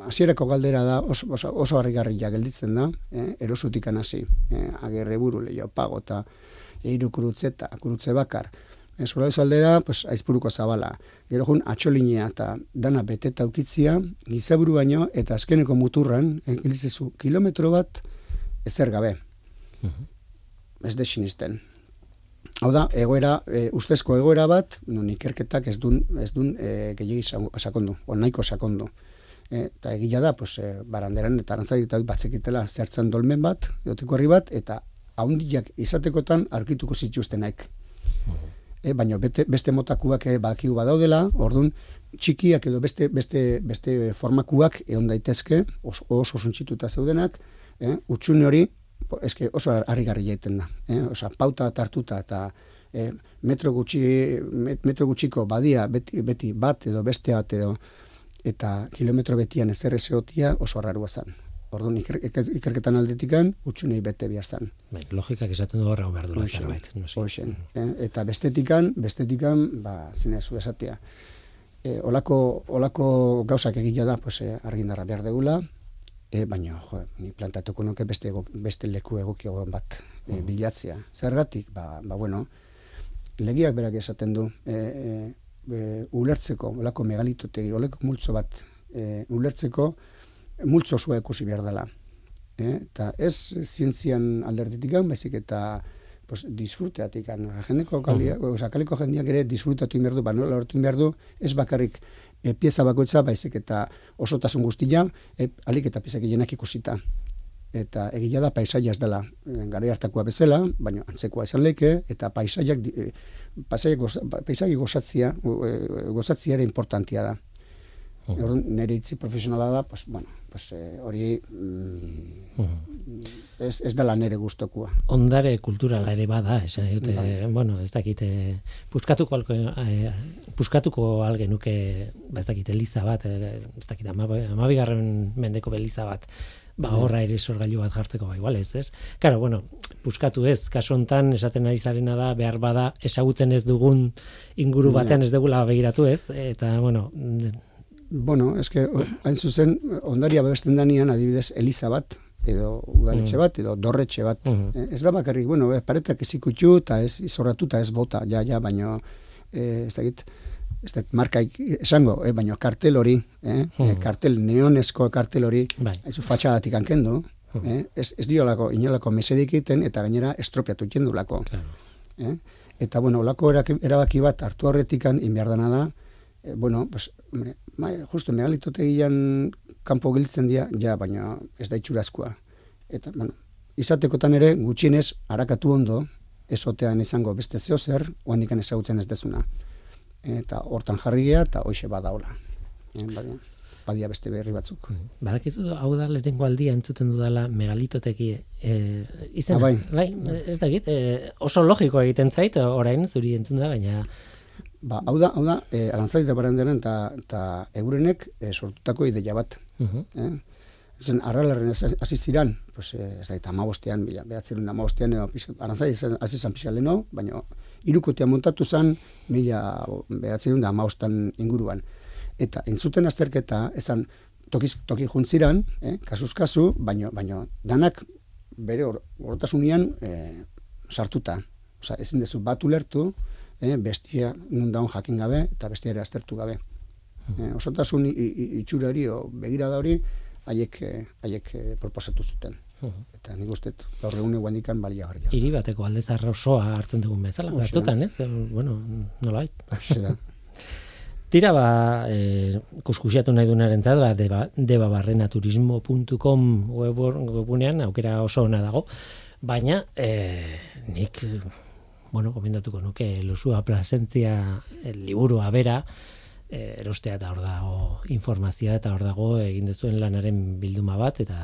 Speaker 3: asierako galdera da oso, oso, oso harrigarria gelditzen da, e, erosutik hasi, e, agerre buru lehio pago eta eiru kurutze eta kurutze bakar. E, Zola aldera, pues, aizpuruko zabala. Gero jun, atxolinea eta dana beteta ukitzia, gizaburu baino, eta azkeneko muturran, e, kilometro bat, ezer gabe. Uh Ez de sinisten. Hau da, egoera, e, ustezko egoera bat, non ikerketak ez dun, ez dun e, gehiagi sakondu, on nahiko sakondu. E, eta egila da, pues, e, baranderan eta arantzai batzekitela zertzen dolmen bat, eotiko herri bat, eta haundiak izatekotan arkituko zituztenaik. E, baina bete, beste motakuak e, badakigu badaudela, orduan txikiak edo beste, beste, beste formakuak egon daitezke, oso, oso zuntxituta zeudenak, e, utxune hori eske oso harrigarri jaiten da. Eh? Osa, pauta tartuta eta eh, metro, gutxi, metro gutxiko badia beti, beti bat edo beste bat edo eta kilometro betian ez errezeotia oso harrarua zen. Orduan iker, ikerketan aldetikan utxunei bete behar zen.
Speaker 2: Bai, logikak esaten du horrego behar dula zerbait.
Speaker 3: eh? Eta bestetikan, bestetikan, ba, zinezu esatea. E, olako, olako gauzak egila da, pues, eh, argindarra behar degula, e, baina jo, ni plantatuko nuke beste beste leku egokiago bat e, bilatzea. Zergatik? Ba, ba bueno, legiak berak esaten du, e, e, ulertzeko, olako megalitotegi, oleko multzo bat e, ulertzeko, multzo zua ikusi behar dela. E, eta ez zientzian alderditik baizik eta pues, disfruteatik. Jendeko kalia, uh -huh. kaleko jendeak ere disfrutatu inberdu, ba, nola lortu inberdu, ez bakarrik e, pieza bakoitza, baizik eta osotasun guztia, e, alik eta piezak gehianak ikusita. Eta egia da paisaia ez dela e, gara hartakoa bezala, baina antzekoa izan leke, eta paisaiak, e, paisaiak gozatzia, e, gozatzia ere importantia da. Uh -huh. Nire itzi profesionala da, pues, bueno, pues, eh, hori mm, uh ez, ez dela nire guztokua.
Speaker 2: Ondare kulturala ere bada, esan dute, bai. bueno, ez dakite, puskatuko, alko, eh, puskatuko algenuke, ba, ez dakite, eliza bat, eh, ez dakite, amabigarren mendeko beliza bat, ba bai. horra ere sorgailu bat jartzeko ba igual ez, ez? Claro, bueno, puskatu ez, kasu hontan esaten ari zarena da behar bada esagutzen ez dugun inguru bai. batean ez degula begiratu, ez? Eta bueno,
Speaker 3: Bueno, es que hain zuzen ondaria babesten danian adibidez Eliza bat edo udaletxe mm. bat edo dorretxe bat. Mm -hmm. Ez da bakarrik, bueno, paretak ez ikutxu eta ez izorratuta ez bota, ja, ja, baino eh, ez da git, ez da marka esango, eh, baino kartel hori, eh, mm. kartel neonesko kartel hori, bai. ez fatxadatik ankendu, mm. eh, ez, ez diolako, inolako mesedik iten eta gainera estropiatu jendulako. Claro. Eh? Eta, bueno, olako erabaki bat hartu horretikan inbiardana da, eh, bueno, pues, hombre, mai, justu megalitotegian kanpo giltzen dira, ja, baina ez da itxurazkoa. Eta, bueno, izatekotan ere, gutxienez, harakatu ondo, esotean izango beste zeo zer, oandikan ezagutzen ez dezuna. Eta hortan jarria eta hoxe badaola. E, badia, badia beste berri batzuk.
Speaker 2: Mm. Badakizu, hau da lehenko aldia entzuten dudala megalitoteki e, izan, ah, bai. bai. ez da git, e, oso logiko egiten zait, orain zuri entzun da, baina
Speaker 3: Ba, hau da, hau da, e, arantzari eta barandaren eta eurenek e, sortutako ideia bat. Uh -huh. eh? Zen, arralarren hasi ziran, pues, ez da, eta amabostean, bila, behatzerun amabostean, edo, arantzari hasi zan pixka leno, baina irukotea montatu zan, mila behatzerun da amabostan inguruan. Eta, entzuten azterketa, esan, tokiz, toki juntziran, eh, kasuz kasu, baina, baina, danak bere horretasunian eh, sartuta. Osa, ezin dezu bat ulertu, eh, bestia nun jakin gabe eta bestia ere aztertu gabe. Eh, osotasun itxura hori o begira da hori haiek eh, haiek eh, proposatu zuten. Eta nik uste gaur egun eguan dikan baliagarria.
Speaker 2: Hiri bateko aldezarra osoa hartzen dugun bezala, batzutan, ez? Bueno, nolait. Tira ba, e, kuskusiatu nahi dunaren zat, ba, deba, debabarrenaturismo.com webunean, aukera oso ona dago, baina e, nik bueno, gomendatuko nuke lusua plasentzia el liburua bera, eh, erostea eta hor dago informazioa eta hor dago egin dezuen lanaren bilduma bat eta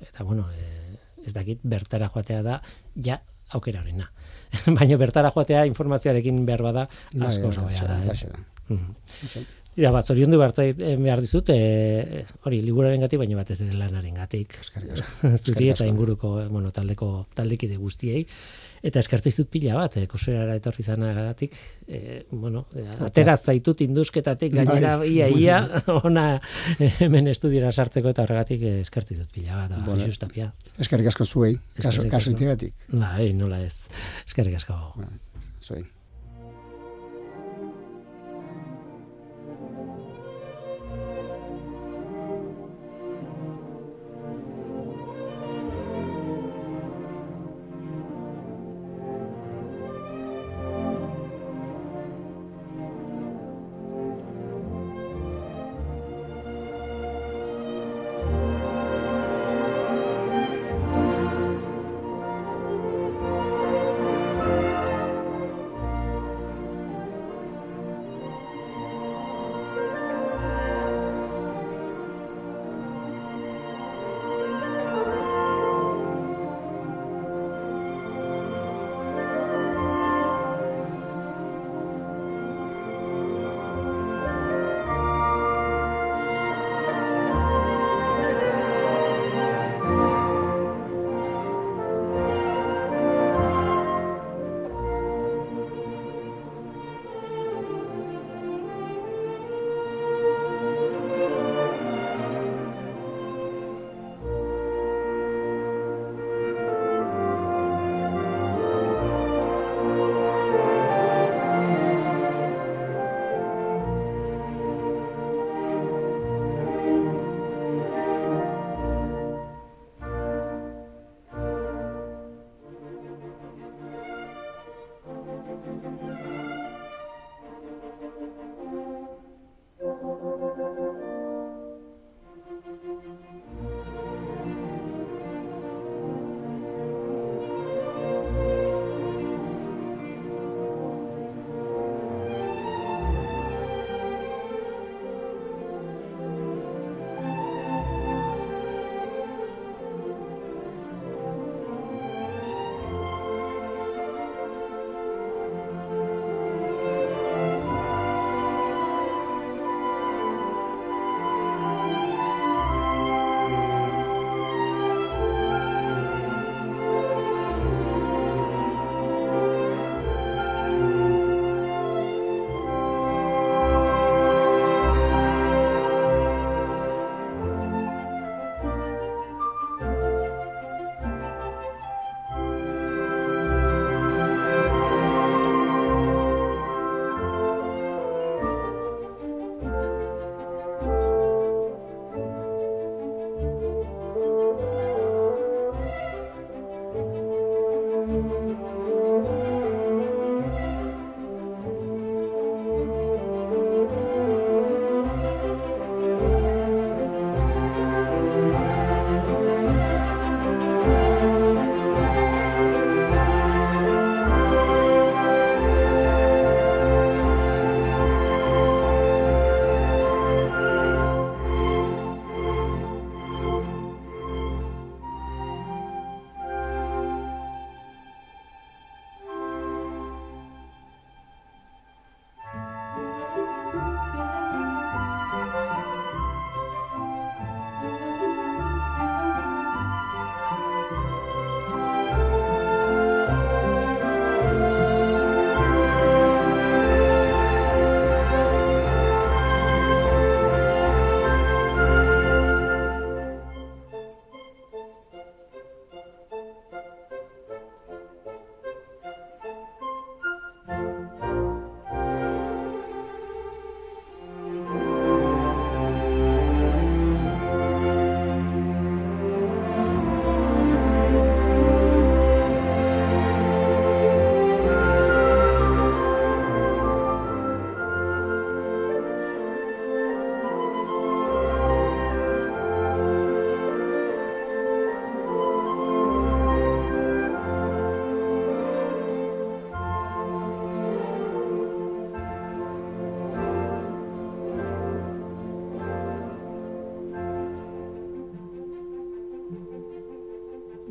Speaker 2: eta bueno, e, ez dakit bertara joatea da ja aukera horrena. Baina bertara joatea informazioarekin behar bada bai, asko bai, oso da. Ez. Ira, bat, zorion du eh, behar dizut, e, hori, liburaren gati, baina batez ere lanaren gatik. Zuri eta inguruko, bueno, taldeko, taldekide guztiei. Eta eskertzen dut pila bat, eh, koserara etorri zanagatik, eh, bueno, eh, atera zaitut indusketatik gainera bai. ia ia, ona eh, hemen estudiera sartzeko eta horregatik eh, eskertzen dut pila bat, bueno, justapia.
Speaker 3: Eskerrik asko zuei, kaso, kaso itegatik.
Speaker 2: Bai, nola ez, eskerrik asko. Bai,
Speaker 3: zuei.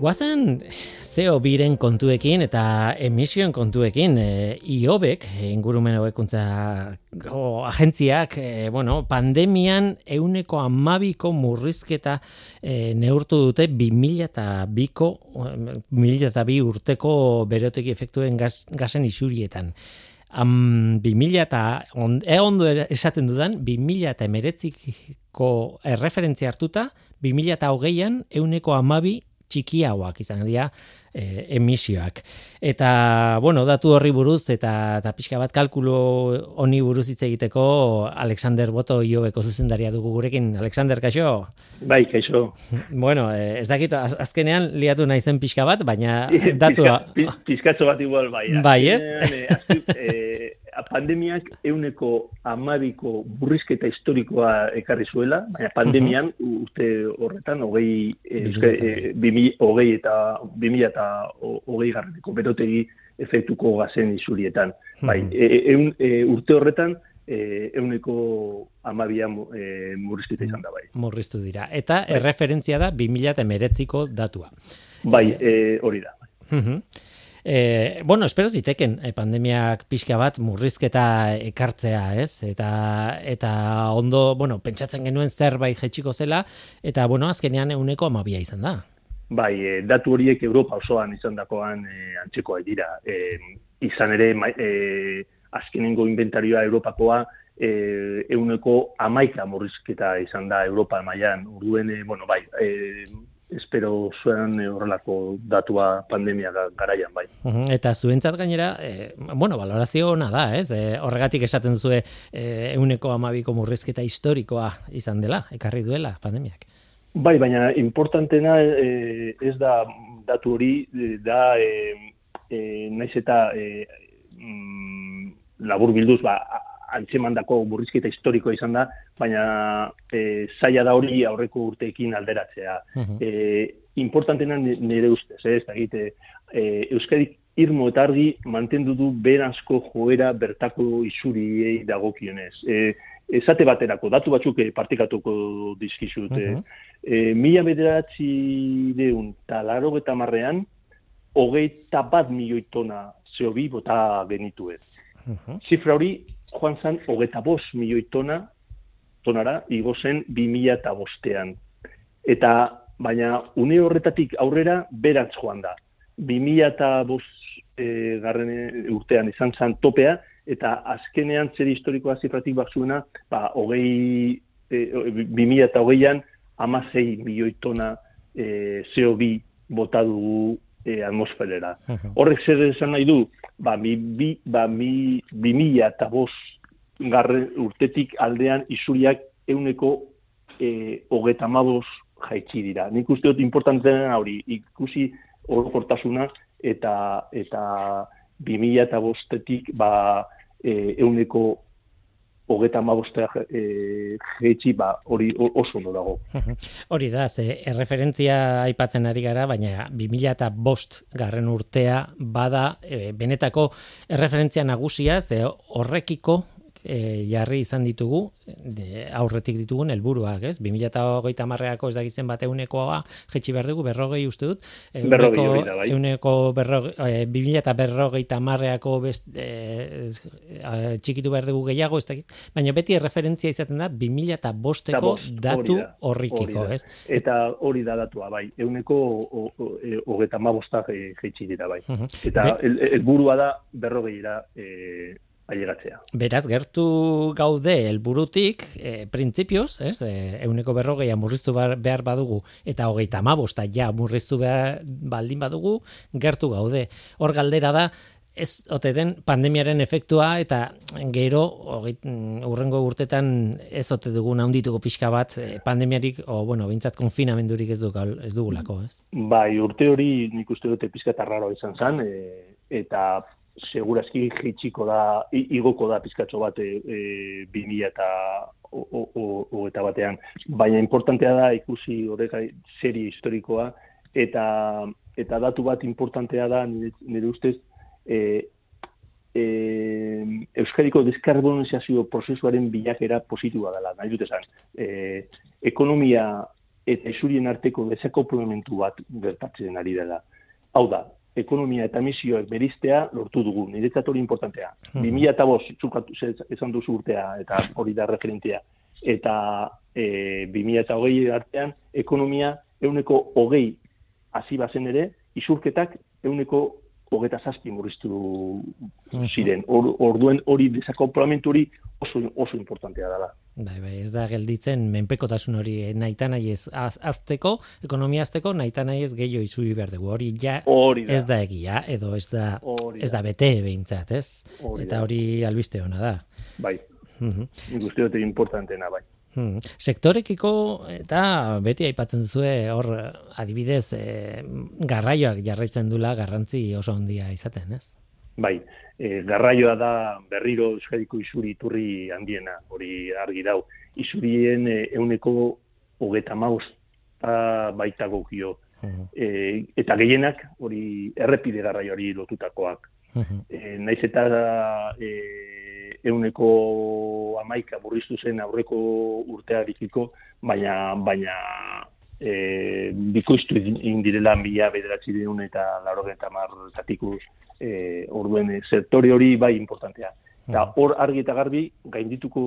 Speaker 2: Guazen zeo biren kontuekin eta emisioen kontuekin e, iobek, ingurumen hobekuntza agentziak, e, bueno, pandemian euneko amabiko murrizketa e, neurtu dute 2000 eta biko, 2000 eta bi urteko beroteki efektuen gaz, gazen isurietan. Am, 2000 eta, on, e ondo esaten dudan, 2000 eta erreferentzia hartuta, 2000 eta hogeian euneko amabi txikiagoak izan dira e, emisioak. Eta, bueno, datu horri buruz eta, eta pixka bat kalkulo honi buruz hitz egiteko Alexander Boto iobeko zuzendaria dugu gurekin. Alexander, kaixo?
Speaker 4: Bai, kaixo.
Speaker 2: Bueno, e, ez dakit, az, azkenean liatu nahi zen pixka bat, baina datua...
Speaker 4: Pizkatzo bat igual, bai.
Speaker 2: Bai, ez?
Speaker 4: E, pandemiak euneko amabiko burrizketa historikoa ekarri zuela, baina pandemian urte horretan, hogei, e, bimi, hogei eta bimila eta hogei garraneko berotegi efektuko gazen izurietan. Bai, e, e, urte horretan, e, euneko amabia e, murrizketa izan da bai.
Speaker 2: Murriztu dira. Eta bai. erreferentzia da 2000 eta meretziko datua.
Speaker 4: Bai, e, hori da.
Speaker 2: Uh E, bueno, espero ziteken e, pandemiak pixka bat murrizketa ekartzea, ez? Eta, eta ondo, bueno, pentsatzen genuen zerbait jetxiko zela, eta, bueno, azkenean euneko amabia izan da.
Speaker 4: Bai, e, datu horiek Europa osoan izan dakoan e, antzekoa dira. E, izan ere, e, azkenengo inventarioa Europakoa, e, euneko amaika murrizketa izan da Europa mailan urduen, e, bueno, bai, e, espero zuen horrelako datua pandemia garaian bai.
Speaker 2: Eta zuentzat gainera, e, bueno, valorazio ona da, ez? E, horregatik esaten zue e, euneko amabiko murrizketa historikoa izan dela, ekarri duela pandemiak.
Speaker 4: Bai, baina importantena e, ez da datu hori, da e, e, naiz eta e, mm, labur bilduz, ba, antzemandako burrizketa historiko izan da, baina e, zaila da hori aurreko urteekin alderatzea. E, importantena nire ustez, eh, ez da egite, e, Euskadik irmo eta argi mantendu du beranzko joera bertako isuriei dagokionez. E, esate baterako, datu batzuk partikatuko dizkizut. Uh -huh. e, mila bederatzi deun talaro eta marrean, hogeita bat milioi tona zehobi bota genituen. Zifra hori joan zan hogeta bost milioi tona, tonara, igo zen bi mila eta bostean. Eta, baina, une horretatik aurrera, beratz joan da. Bi mila eta bost e, garren urtean izan zan topea, eta azkenean zer historikoa zifratik bat zuena, ba, hogei, e, bi mila eta hogeian, amazei milioi tona e, CO2 bota dugu e, atmosferera. Horrek zer esan nahi du, ba, mi, bi, ba, mi, bi mila eta bos garre urtetik aldean isuriak euneko e, hogeta mabos jaitsi dira. Nik uste dut importantzen hori, ikusi orokortasuna eta eta bi mila eta bostetik ba, e, euneko hogeta mabostea e, jeitsi, ba, hori oso ondo dago.
Speaker 2: hori da, ze erreferentzia aipatzen ari gara, baina 2000 eta bost garren urtea bada e, benetako erreferentzia nagusia, ze horrekiko e, jarri izan ditugu de, aurretik ditugun helburuak, ez? 2030 marreako ez dakitzen bat eunekoa jetxi behar dugu, berrogei uste dut.
Speaker 4: Euneko, bai.
Speaker 2: euneko berrogei, e, 2030 marreako best, e, txikitu behar dugu gehiago, ez dakit. Baina beti referentzia izaten da 2005eko datu horrikiko, ez?
Speaker 4: Eta hori da datua, bai. Euneko hogeta mabostak jetxi dira, bai. Eta helburua da berrogeira e, ailegatzea.
Speaker 2: Beraz, gertu gaude helburutik e, printzipioz, ez, e, euneko berrogeia murriztu behar badugu, eta hogeita amabosta ja murriztu behar baldin badugu, gertu gaude. Hor galdera da, ez ote den pandemiaren efektua eta gero urrengo urtetan ez ote dugu naundituko pixka bat e, pandemiarik o bueno, bintzat konfinamendurik ez dugu ez dugulako, ez?
Speaker 4: Bai, urte hori nik uste dute pixka tarraro izan zen, e, eta segurazki jitsiko da, igoko da pizkatxo bat e, e, 2000 eta o, eta batean. Baina importantea da ikusi horrek serie historikoa eta eta datu bat importantea da nire, nire ustez e, e, Euskadiko deskarbonizazio prozesuaren bilakera positiboa dela, nahi dut esan. E, ekonomia eta isurien arteko desakoplamentu bat gertatzen ari dela. Hau da, ekonomia eta misioek beriztea lortu dugu, niretzat hori importantea. Mm -hmm. 2000 eta bost, esan duzu urtea, eta hori da referentia, eta e, 2000 eta hogei artean, ekonomia euneko hogei hasi bazen ere, isurketak euneko hogeta zazpi murriztu ziren. Or, orduen hori desakoplamentu hori oso, oso importantea dela.
Speaker 2: Bai, bai, ez da gelditzen menpekotasun hori eh, naita nahi ez az, azteko, ekonomia azteko naita nahi ez gehiago izuri behar dugu. Hori ja ez da egia, edo ez da, ez da bete behintzat, ez? Eta hori albiste hona da.
Speaker 4: Bai, uh -huh. guztiote importantena, bai.
Speaker 2: Hmm. Sektorekiko eta beti aipatzen duzue hor adibidez e, garraioak jarraitzen dula garrantzi oso handia izaten, ez?
Speaker 4: Bai, e, garraioa da berriro Euskadiko isuri iturri handiena, hori argi dau. Isurien e, euneko hogeta maus baita gokio. Uh eta gehienak hori errepide garraioari lotutakoak. Uh naiz eta e, euneko amaika burriztu zen aurreko urtea dikiko, baina, baina e, bikoiztu indirela mila bederatzi deun eta laro eta marretatikuz e, orduen e, sektore hori bai importantea. Eta mm. hor argi eta garbi gaindituko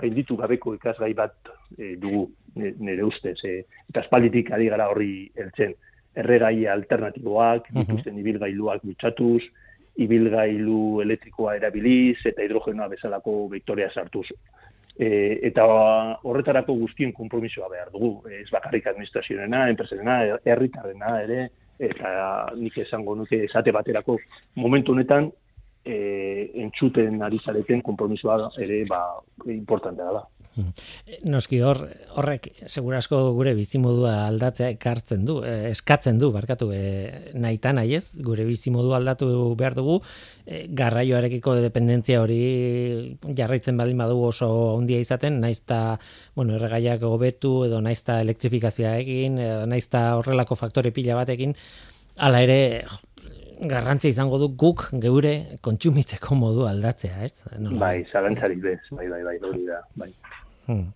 Speaker 4: gainditu gabeko ikasgai bat e, dugu nire ustez. E, eta espalditik ari gara horri heltzen. Erregai alternatiboak, mm -hmm. ibilgailuak dutxatuz, ibilgailu elektrikoa erabiliz eta hidrogenoa bezalako vektorea sartuz. E, eta horretarako guztien konpromisoa behar dugu. Ez bakarrik administrazioarena, enpresarena, herritarrena ere, eta nik esango nuke esate baterako momentu honetan e, entzuten ari zareten konpromisoa ere ba, importantea da.
Speaker 2: Hmm. Noski hor, horrek segurasko gure bizimodua aldatzea ekartzen du, eh, eskatzen du, barkatu, e, nahi ez, gure bizimodua aldatu behar dugu, e, garraioarekiko dependentzia hori jarraitzen baldin badu oso ondia izaten, naizta, bueno, erregaiak gobetu, edo naizta elektrifikazioa egin, edo naizta horrelako faktore pila batekin, hala ere, garrantzia izango du guk geure kontsumitzeko modu aldatzea, ez?
Speaker 4: bai, zalantzarik bez, bai, bai, bai, hori da, bai.
Speaker 2: Hmm.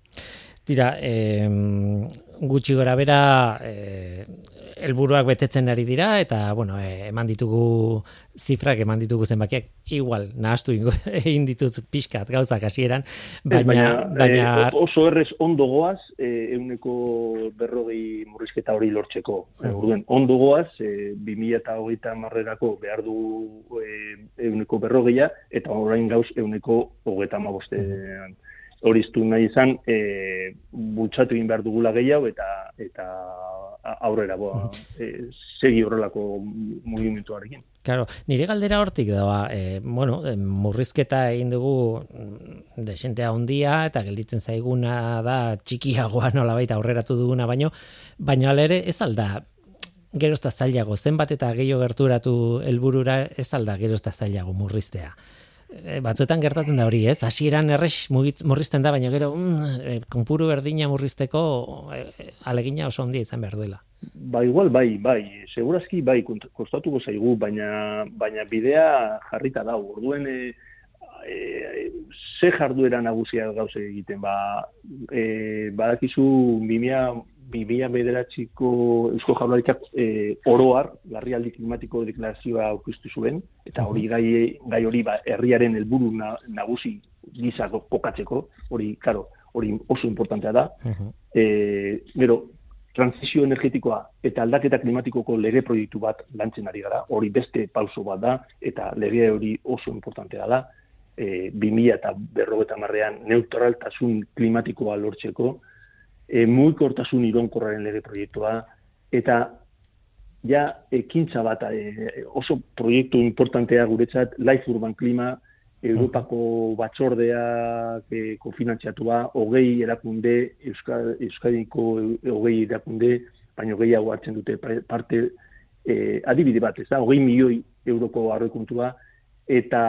Speaker 2: Tira, eh, gutxi gora bera eh, elburuak betetzen ari dira eta bueno, eh, eman ditugu zifrak eman ditugu zenbakiak igual nahastu egin ditut pixkat gauzak hasieran baina, baina, baina
Speaker 4: eh, oso errez ondo goaz eh, euneko berrogei murrizketa hori lortzeko mm. orduen ondo goaz eh, 2008 marrerako behar du eh, euneko berrogeia eta orain gauz euneko hogeta mabostean hori nahi izan, e, bultzatu egin behar dugula gehiago eta eta aurrera boa, e, segi horrelako mugimenduarekin.
Speaker 2: Claro, nire galdera hortik da, e, bueno, e, murrizketa egin dugu mm, desentea handia eta gelditzen zaiguna da txikiagoa nola baita aurreratu duguna, baino, baino alere ez alda gerozta zailago, zenbat eta gehiago gerturatu helburura ez alda gerozta zailago murriztea. E, batzuetan gertatzen da hori, ez? Hasieran erres murrizten da, baina gero mm, e, konpuru berdina murrizteko e, alegina oso ondia izan behar duela.
Speaker 4: Ba, igual, bai, bai, segurazki, bai, kostatuko zaigu, baina, baina bidea jarrita da, orduen, e, e, ze jarduera nagusia gauze egiten, ba, e, badakizu, bimia, bimia bederatziko Eusko Jaurlaritzak e, oroar, larrialdi klimatiko deklarazioa aurkeztu zuen, eta hori gai, gai hori ba, herriaren helburu nagusi gisa kokatzeko, hori, karo, hori oso importantea da. E, gero, transizio energetikoa eta aldaketa klimatikoko lege proiektu bat lantzen ari gara, hori beste pauso bat da, eta lege hori oso importantea da, e, 2000 eta berrogeta marrean neutraltasun klimatikoa lortzeko, e, mugikortasun ironkorraren lege proiektua, eta ja ekintza bat e, oso proiektu importantea guretzat, Life Urban Klima, Europako batzordeak e, kofinantziatua, hogei erakunde, Euskal, Euskadiko hogei erakunde, baina gehiago hartzen dute parte e, adibide bat, ez da, hogei milioi euroko arroikuntua, eta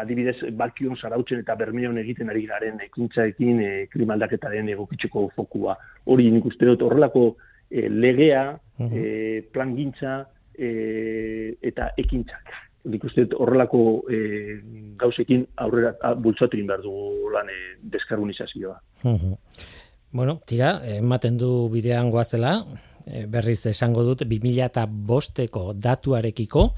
Speaker 4: adibidez, balkion zarautzen eta bermeon egiten ari garen ekintzaekin e, klimaldaketaren egokitzeko fokua. Hori nik uste dut horrelako e, legea, e, plan gintza e, eta ekintzak. Nik uste dut horrelako e, gauzekin aurrera bultzatu behar dugu lan e, deskarbonizazioa.
Speaker 2: Bueno, tira, ematen du bidean goazela, eh, berriz esango dut, 2000 eta bosteko datuarekiko,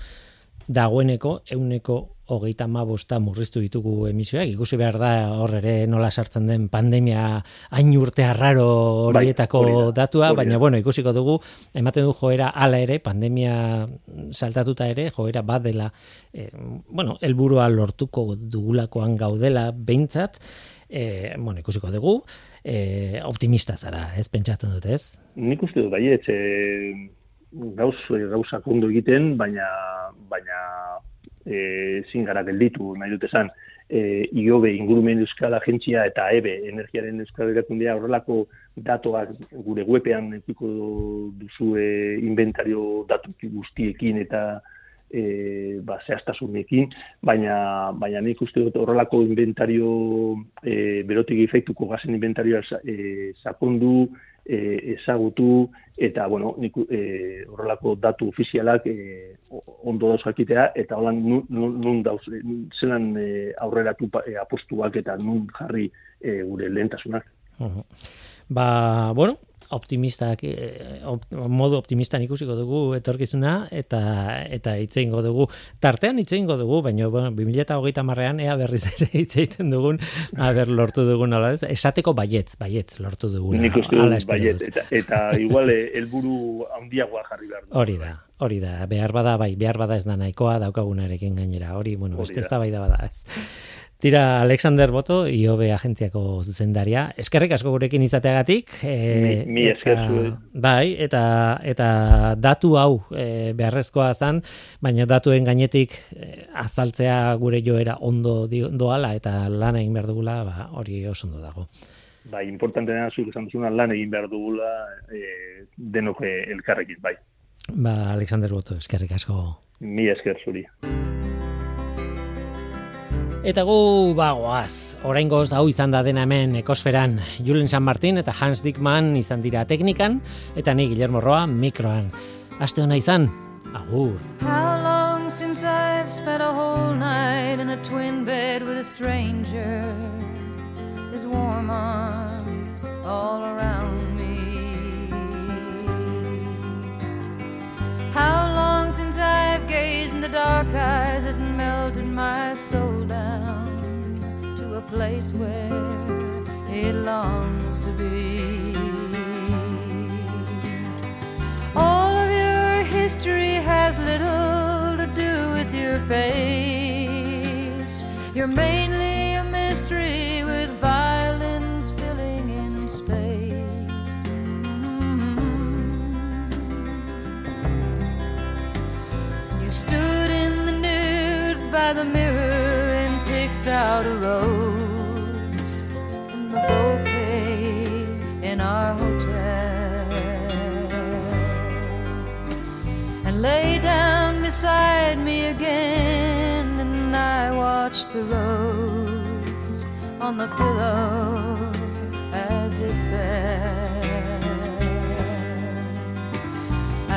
Speaker 2: dagoeneko, euneko hogeita ma bosta murriztu ditugu emisioak, ikusi behar da hor ere nola sartzen den pandemia hain urte arraro horietako
Speaker 4: Bai, hori da,
Speaker 2: datua,
Speaker 4: hori da.
Speaker 2: baina bueno, ikusiko dugu, ematen du joera ala ere, pandemia saltatuta ere, joera bat dela, eh, bueno, helburua lortuko dugulakoan gaudela behintzat, eh, bueno, ikusiko dugu, eh, optimista zara, ez pentsatzen dut, ez?
Speaker 4: Nik uste dut baiet, e, gauz, gauzak ondo egiten, baina, baina e, zin gara gelditu, nahi dut esan, e, IOBE, ingurumen euskal agentzia eta EBE, energiaren euskal erakundea horrelako datoak gure webean epiko duzu e, inventario datu guztiekin eta e, ba, zehaztasunekin, baina, baina nik uste dut horrelako inventario, e, berotik efektuko gazen inventarioa e, sakondu, e, ezagutu, eta, bueno, nik, e, horrelako datu ofizialak e, ondo dauz jakitea, eta holan nun, nun, dauz, e, zelan e, aurreratu e, apostuak eta nun jarri e, gure lehentasunak.
Speaker 2: Ujú. Ba, bueno, optimistak eh, op, modu optimistan ikusiko dugu etorkizuna eta eta hitze eingo dugu tartean hitze eingo dugu baina bueno 2030ean ea berriz ere hitz egiten dugun a ber lortu dugun ala ez esateko baietz baietz lortu dugun
Speaker 4: Nik uste dut baiet, eta, eta igual eh, helburu handiagoa jarri behar du.
Speaker 2: Hori da, hori da. Behar bada, bai, behar bada ez da nahikoa daukagunarekin gainera. Hori, bueno,
Speaker 4: Hori
Speaker 2: beste
Speaker 4: da.
Speaker 2: eztabaida bada, ez. Tira Alexander Boto, IOB agentziako zuzendaria. Eskerrik asko gurekin izateagatik. E,
Speaker 4: Mi- mi esker zuei.
Speaker 2: Bai, eta, eta datu hau e, beharrezkoa zan, baina datuen gainetik e, azaltzea gure joera ondo doala eta lan egin behar dugula, ba, hori oso ondo dago.
Speaker 4: Bai, importanteena zuk esan duzuna lan egin behar dugula e, denok elkarrekin, bai.
Speaker 2: Ba, Alexander Boto, eskerrik asko.
Speaker 4: Mi esker zuri.
Speaker 2: Eta gu bagoaz, oraingoz hau izan da dena hemen ekosferan, Julen San Martin eta Hans Dickman izan dira teknikan, eta ni Guillermo Roa mikroan. Aste hona izan, agur.
Speaker 5: How long since I've spent a whole night in a twin bed with a stranger? His warm arms all around me. How long since I've gazed in the dark eyes that melted my soul place where it longs to be? All of your history has little to do with your face. You're mainly a mystery with violins filling in space. Mm. You stood in the nude by the mirror and picked out a rose our hotel and lay down beside me again and I watched the rose on the pillow as it fell.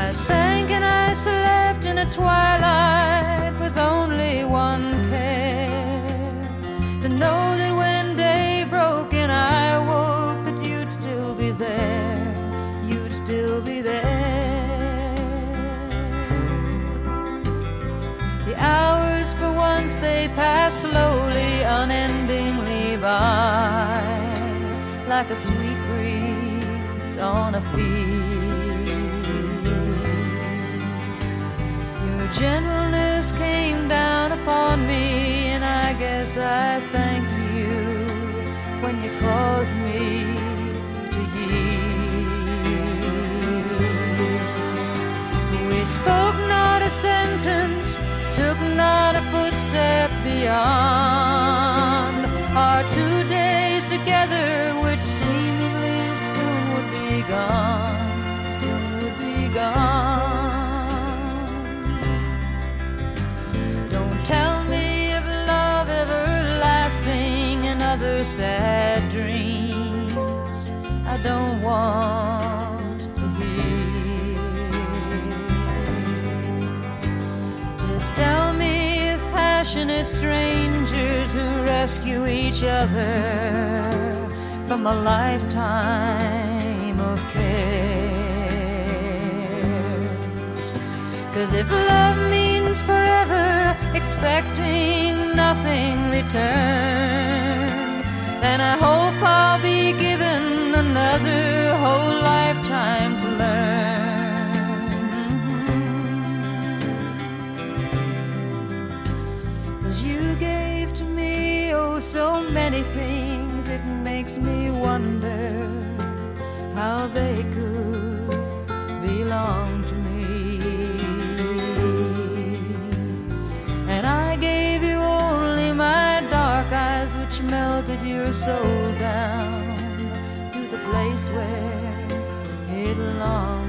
Speaker 5: I sank and I slept in a twilight they pass slowly, unendingly by, like a sweet breeze on a field. Your gentleness came down upon me, and I guess I thank you when you caused me to yield. We spoke not a sentence, took not a footstep beyond our two days together, which seemingly soon would be gone, soon would be gone. Don't tell me of love everlasting and other sad dreams. I don't want Tell me of passionate strangers who rescue each other from a lifetime of cares. Cause if love means forever, expecting nothing returned, then I hope I'll be given another whole lifetime so many things, it makes me wonder how they could belong to me. And I gave you only my dark eyes, which melted your soul down to the place where it belongs.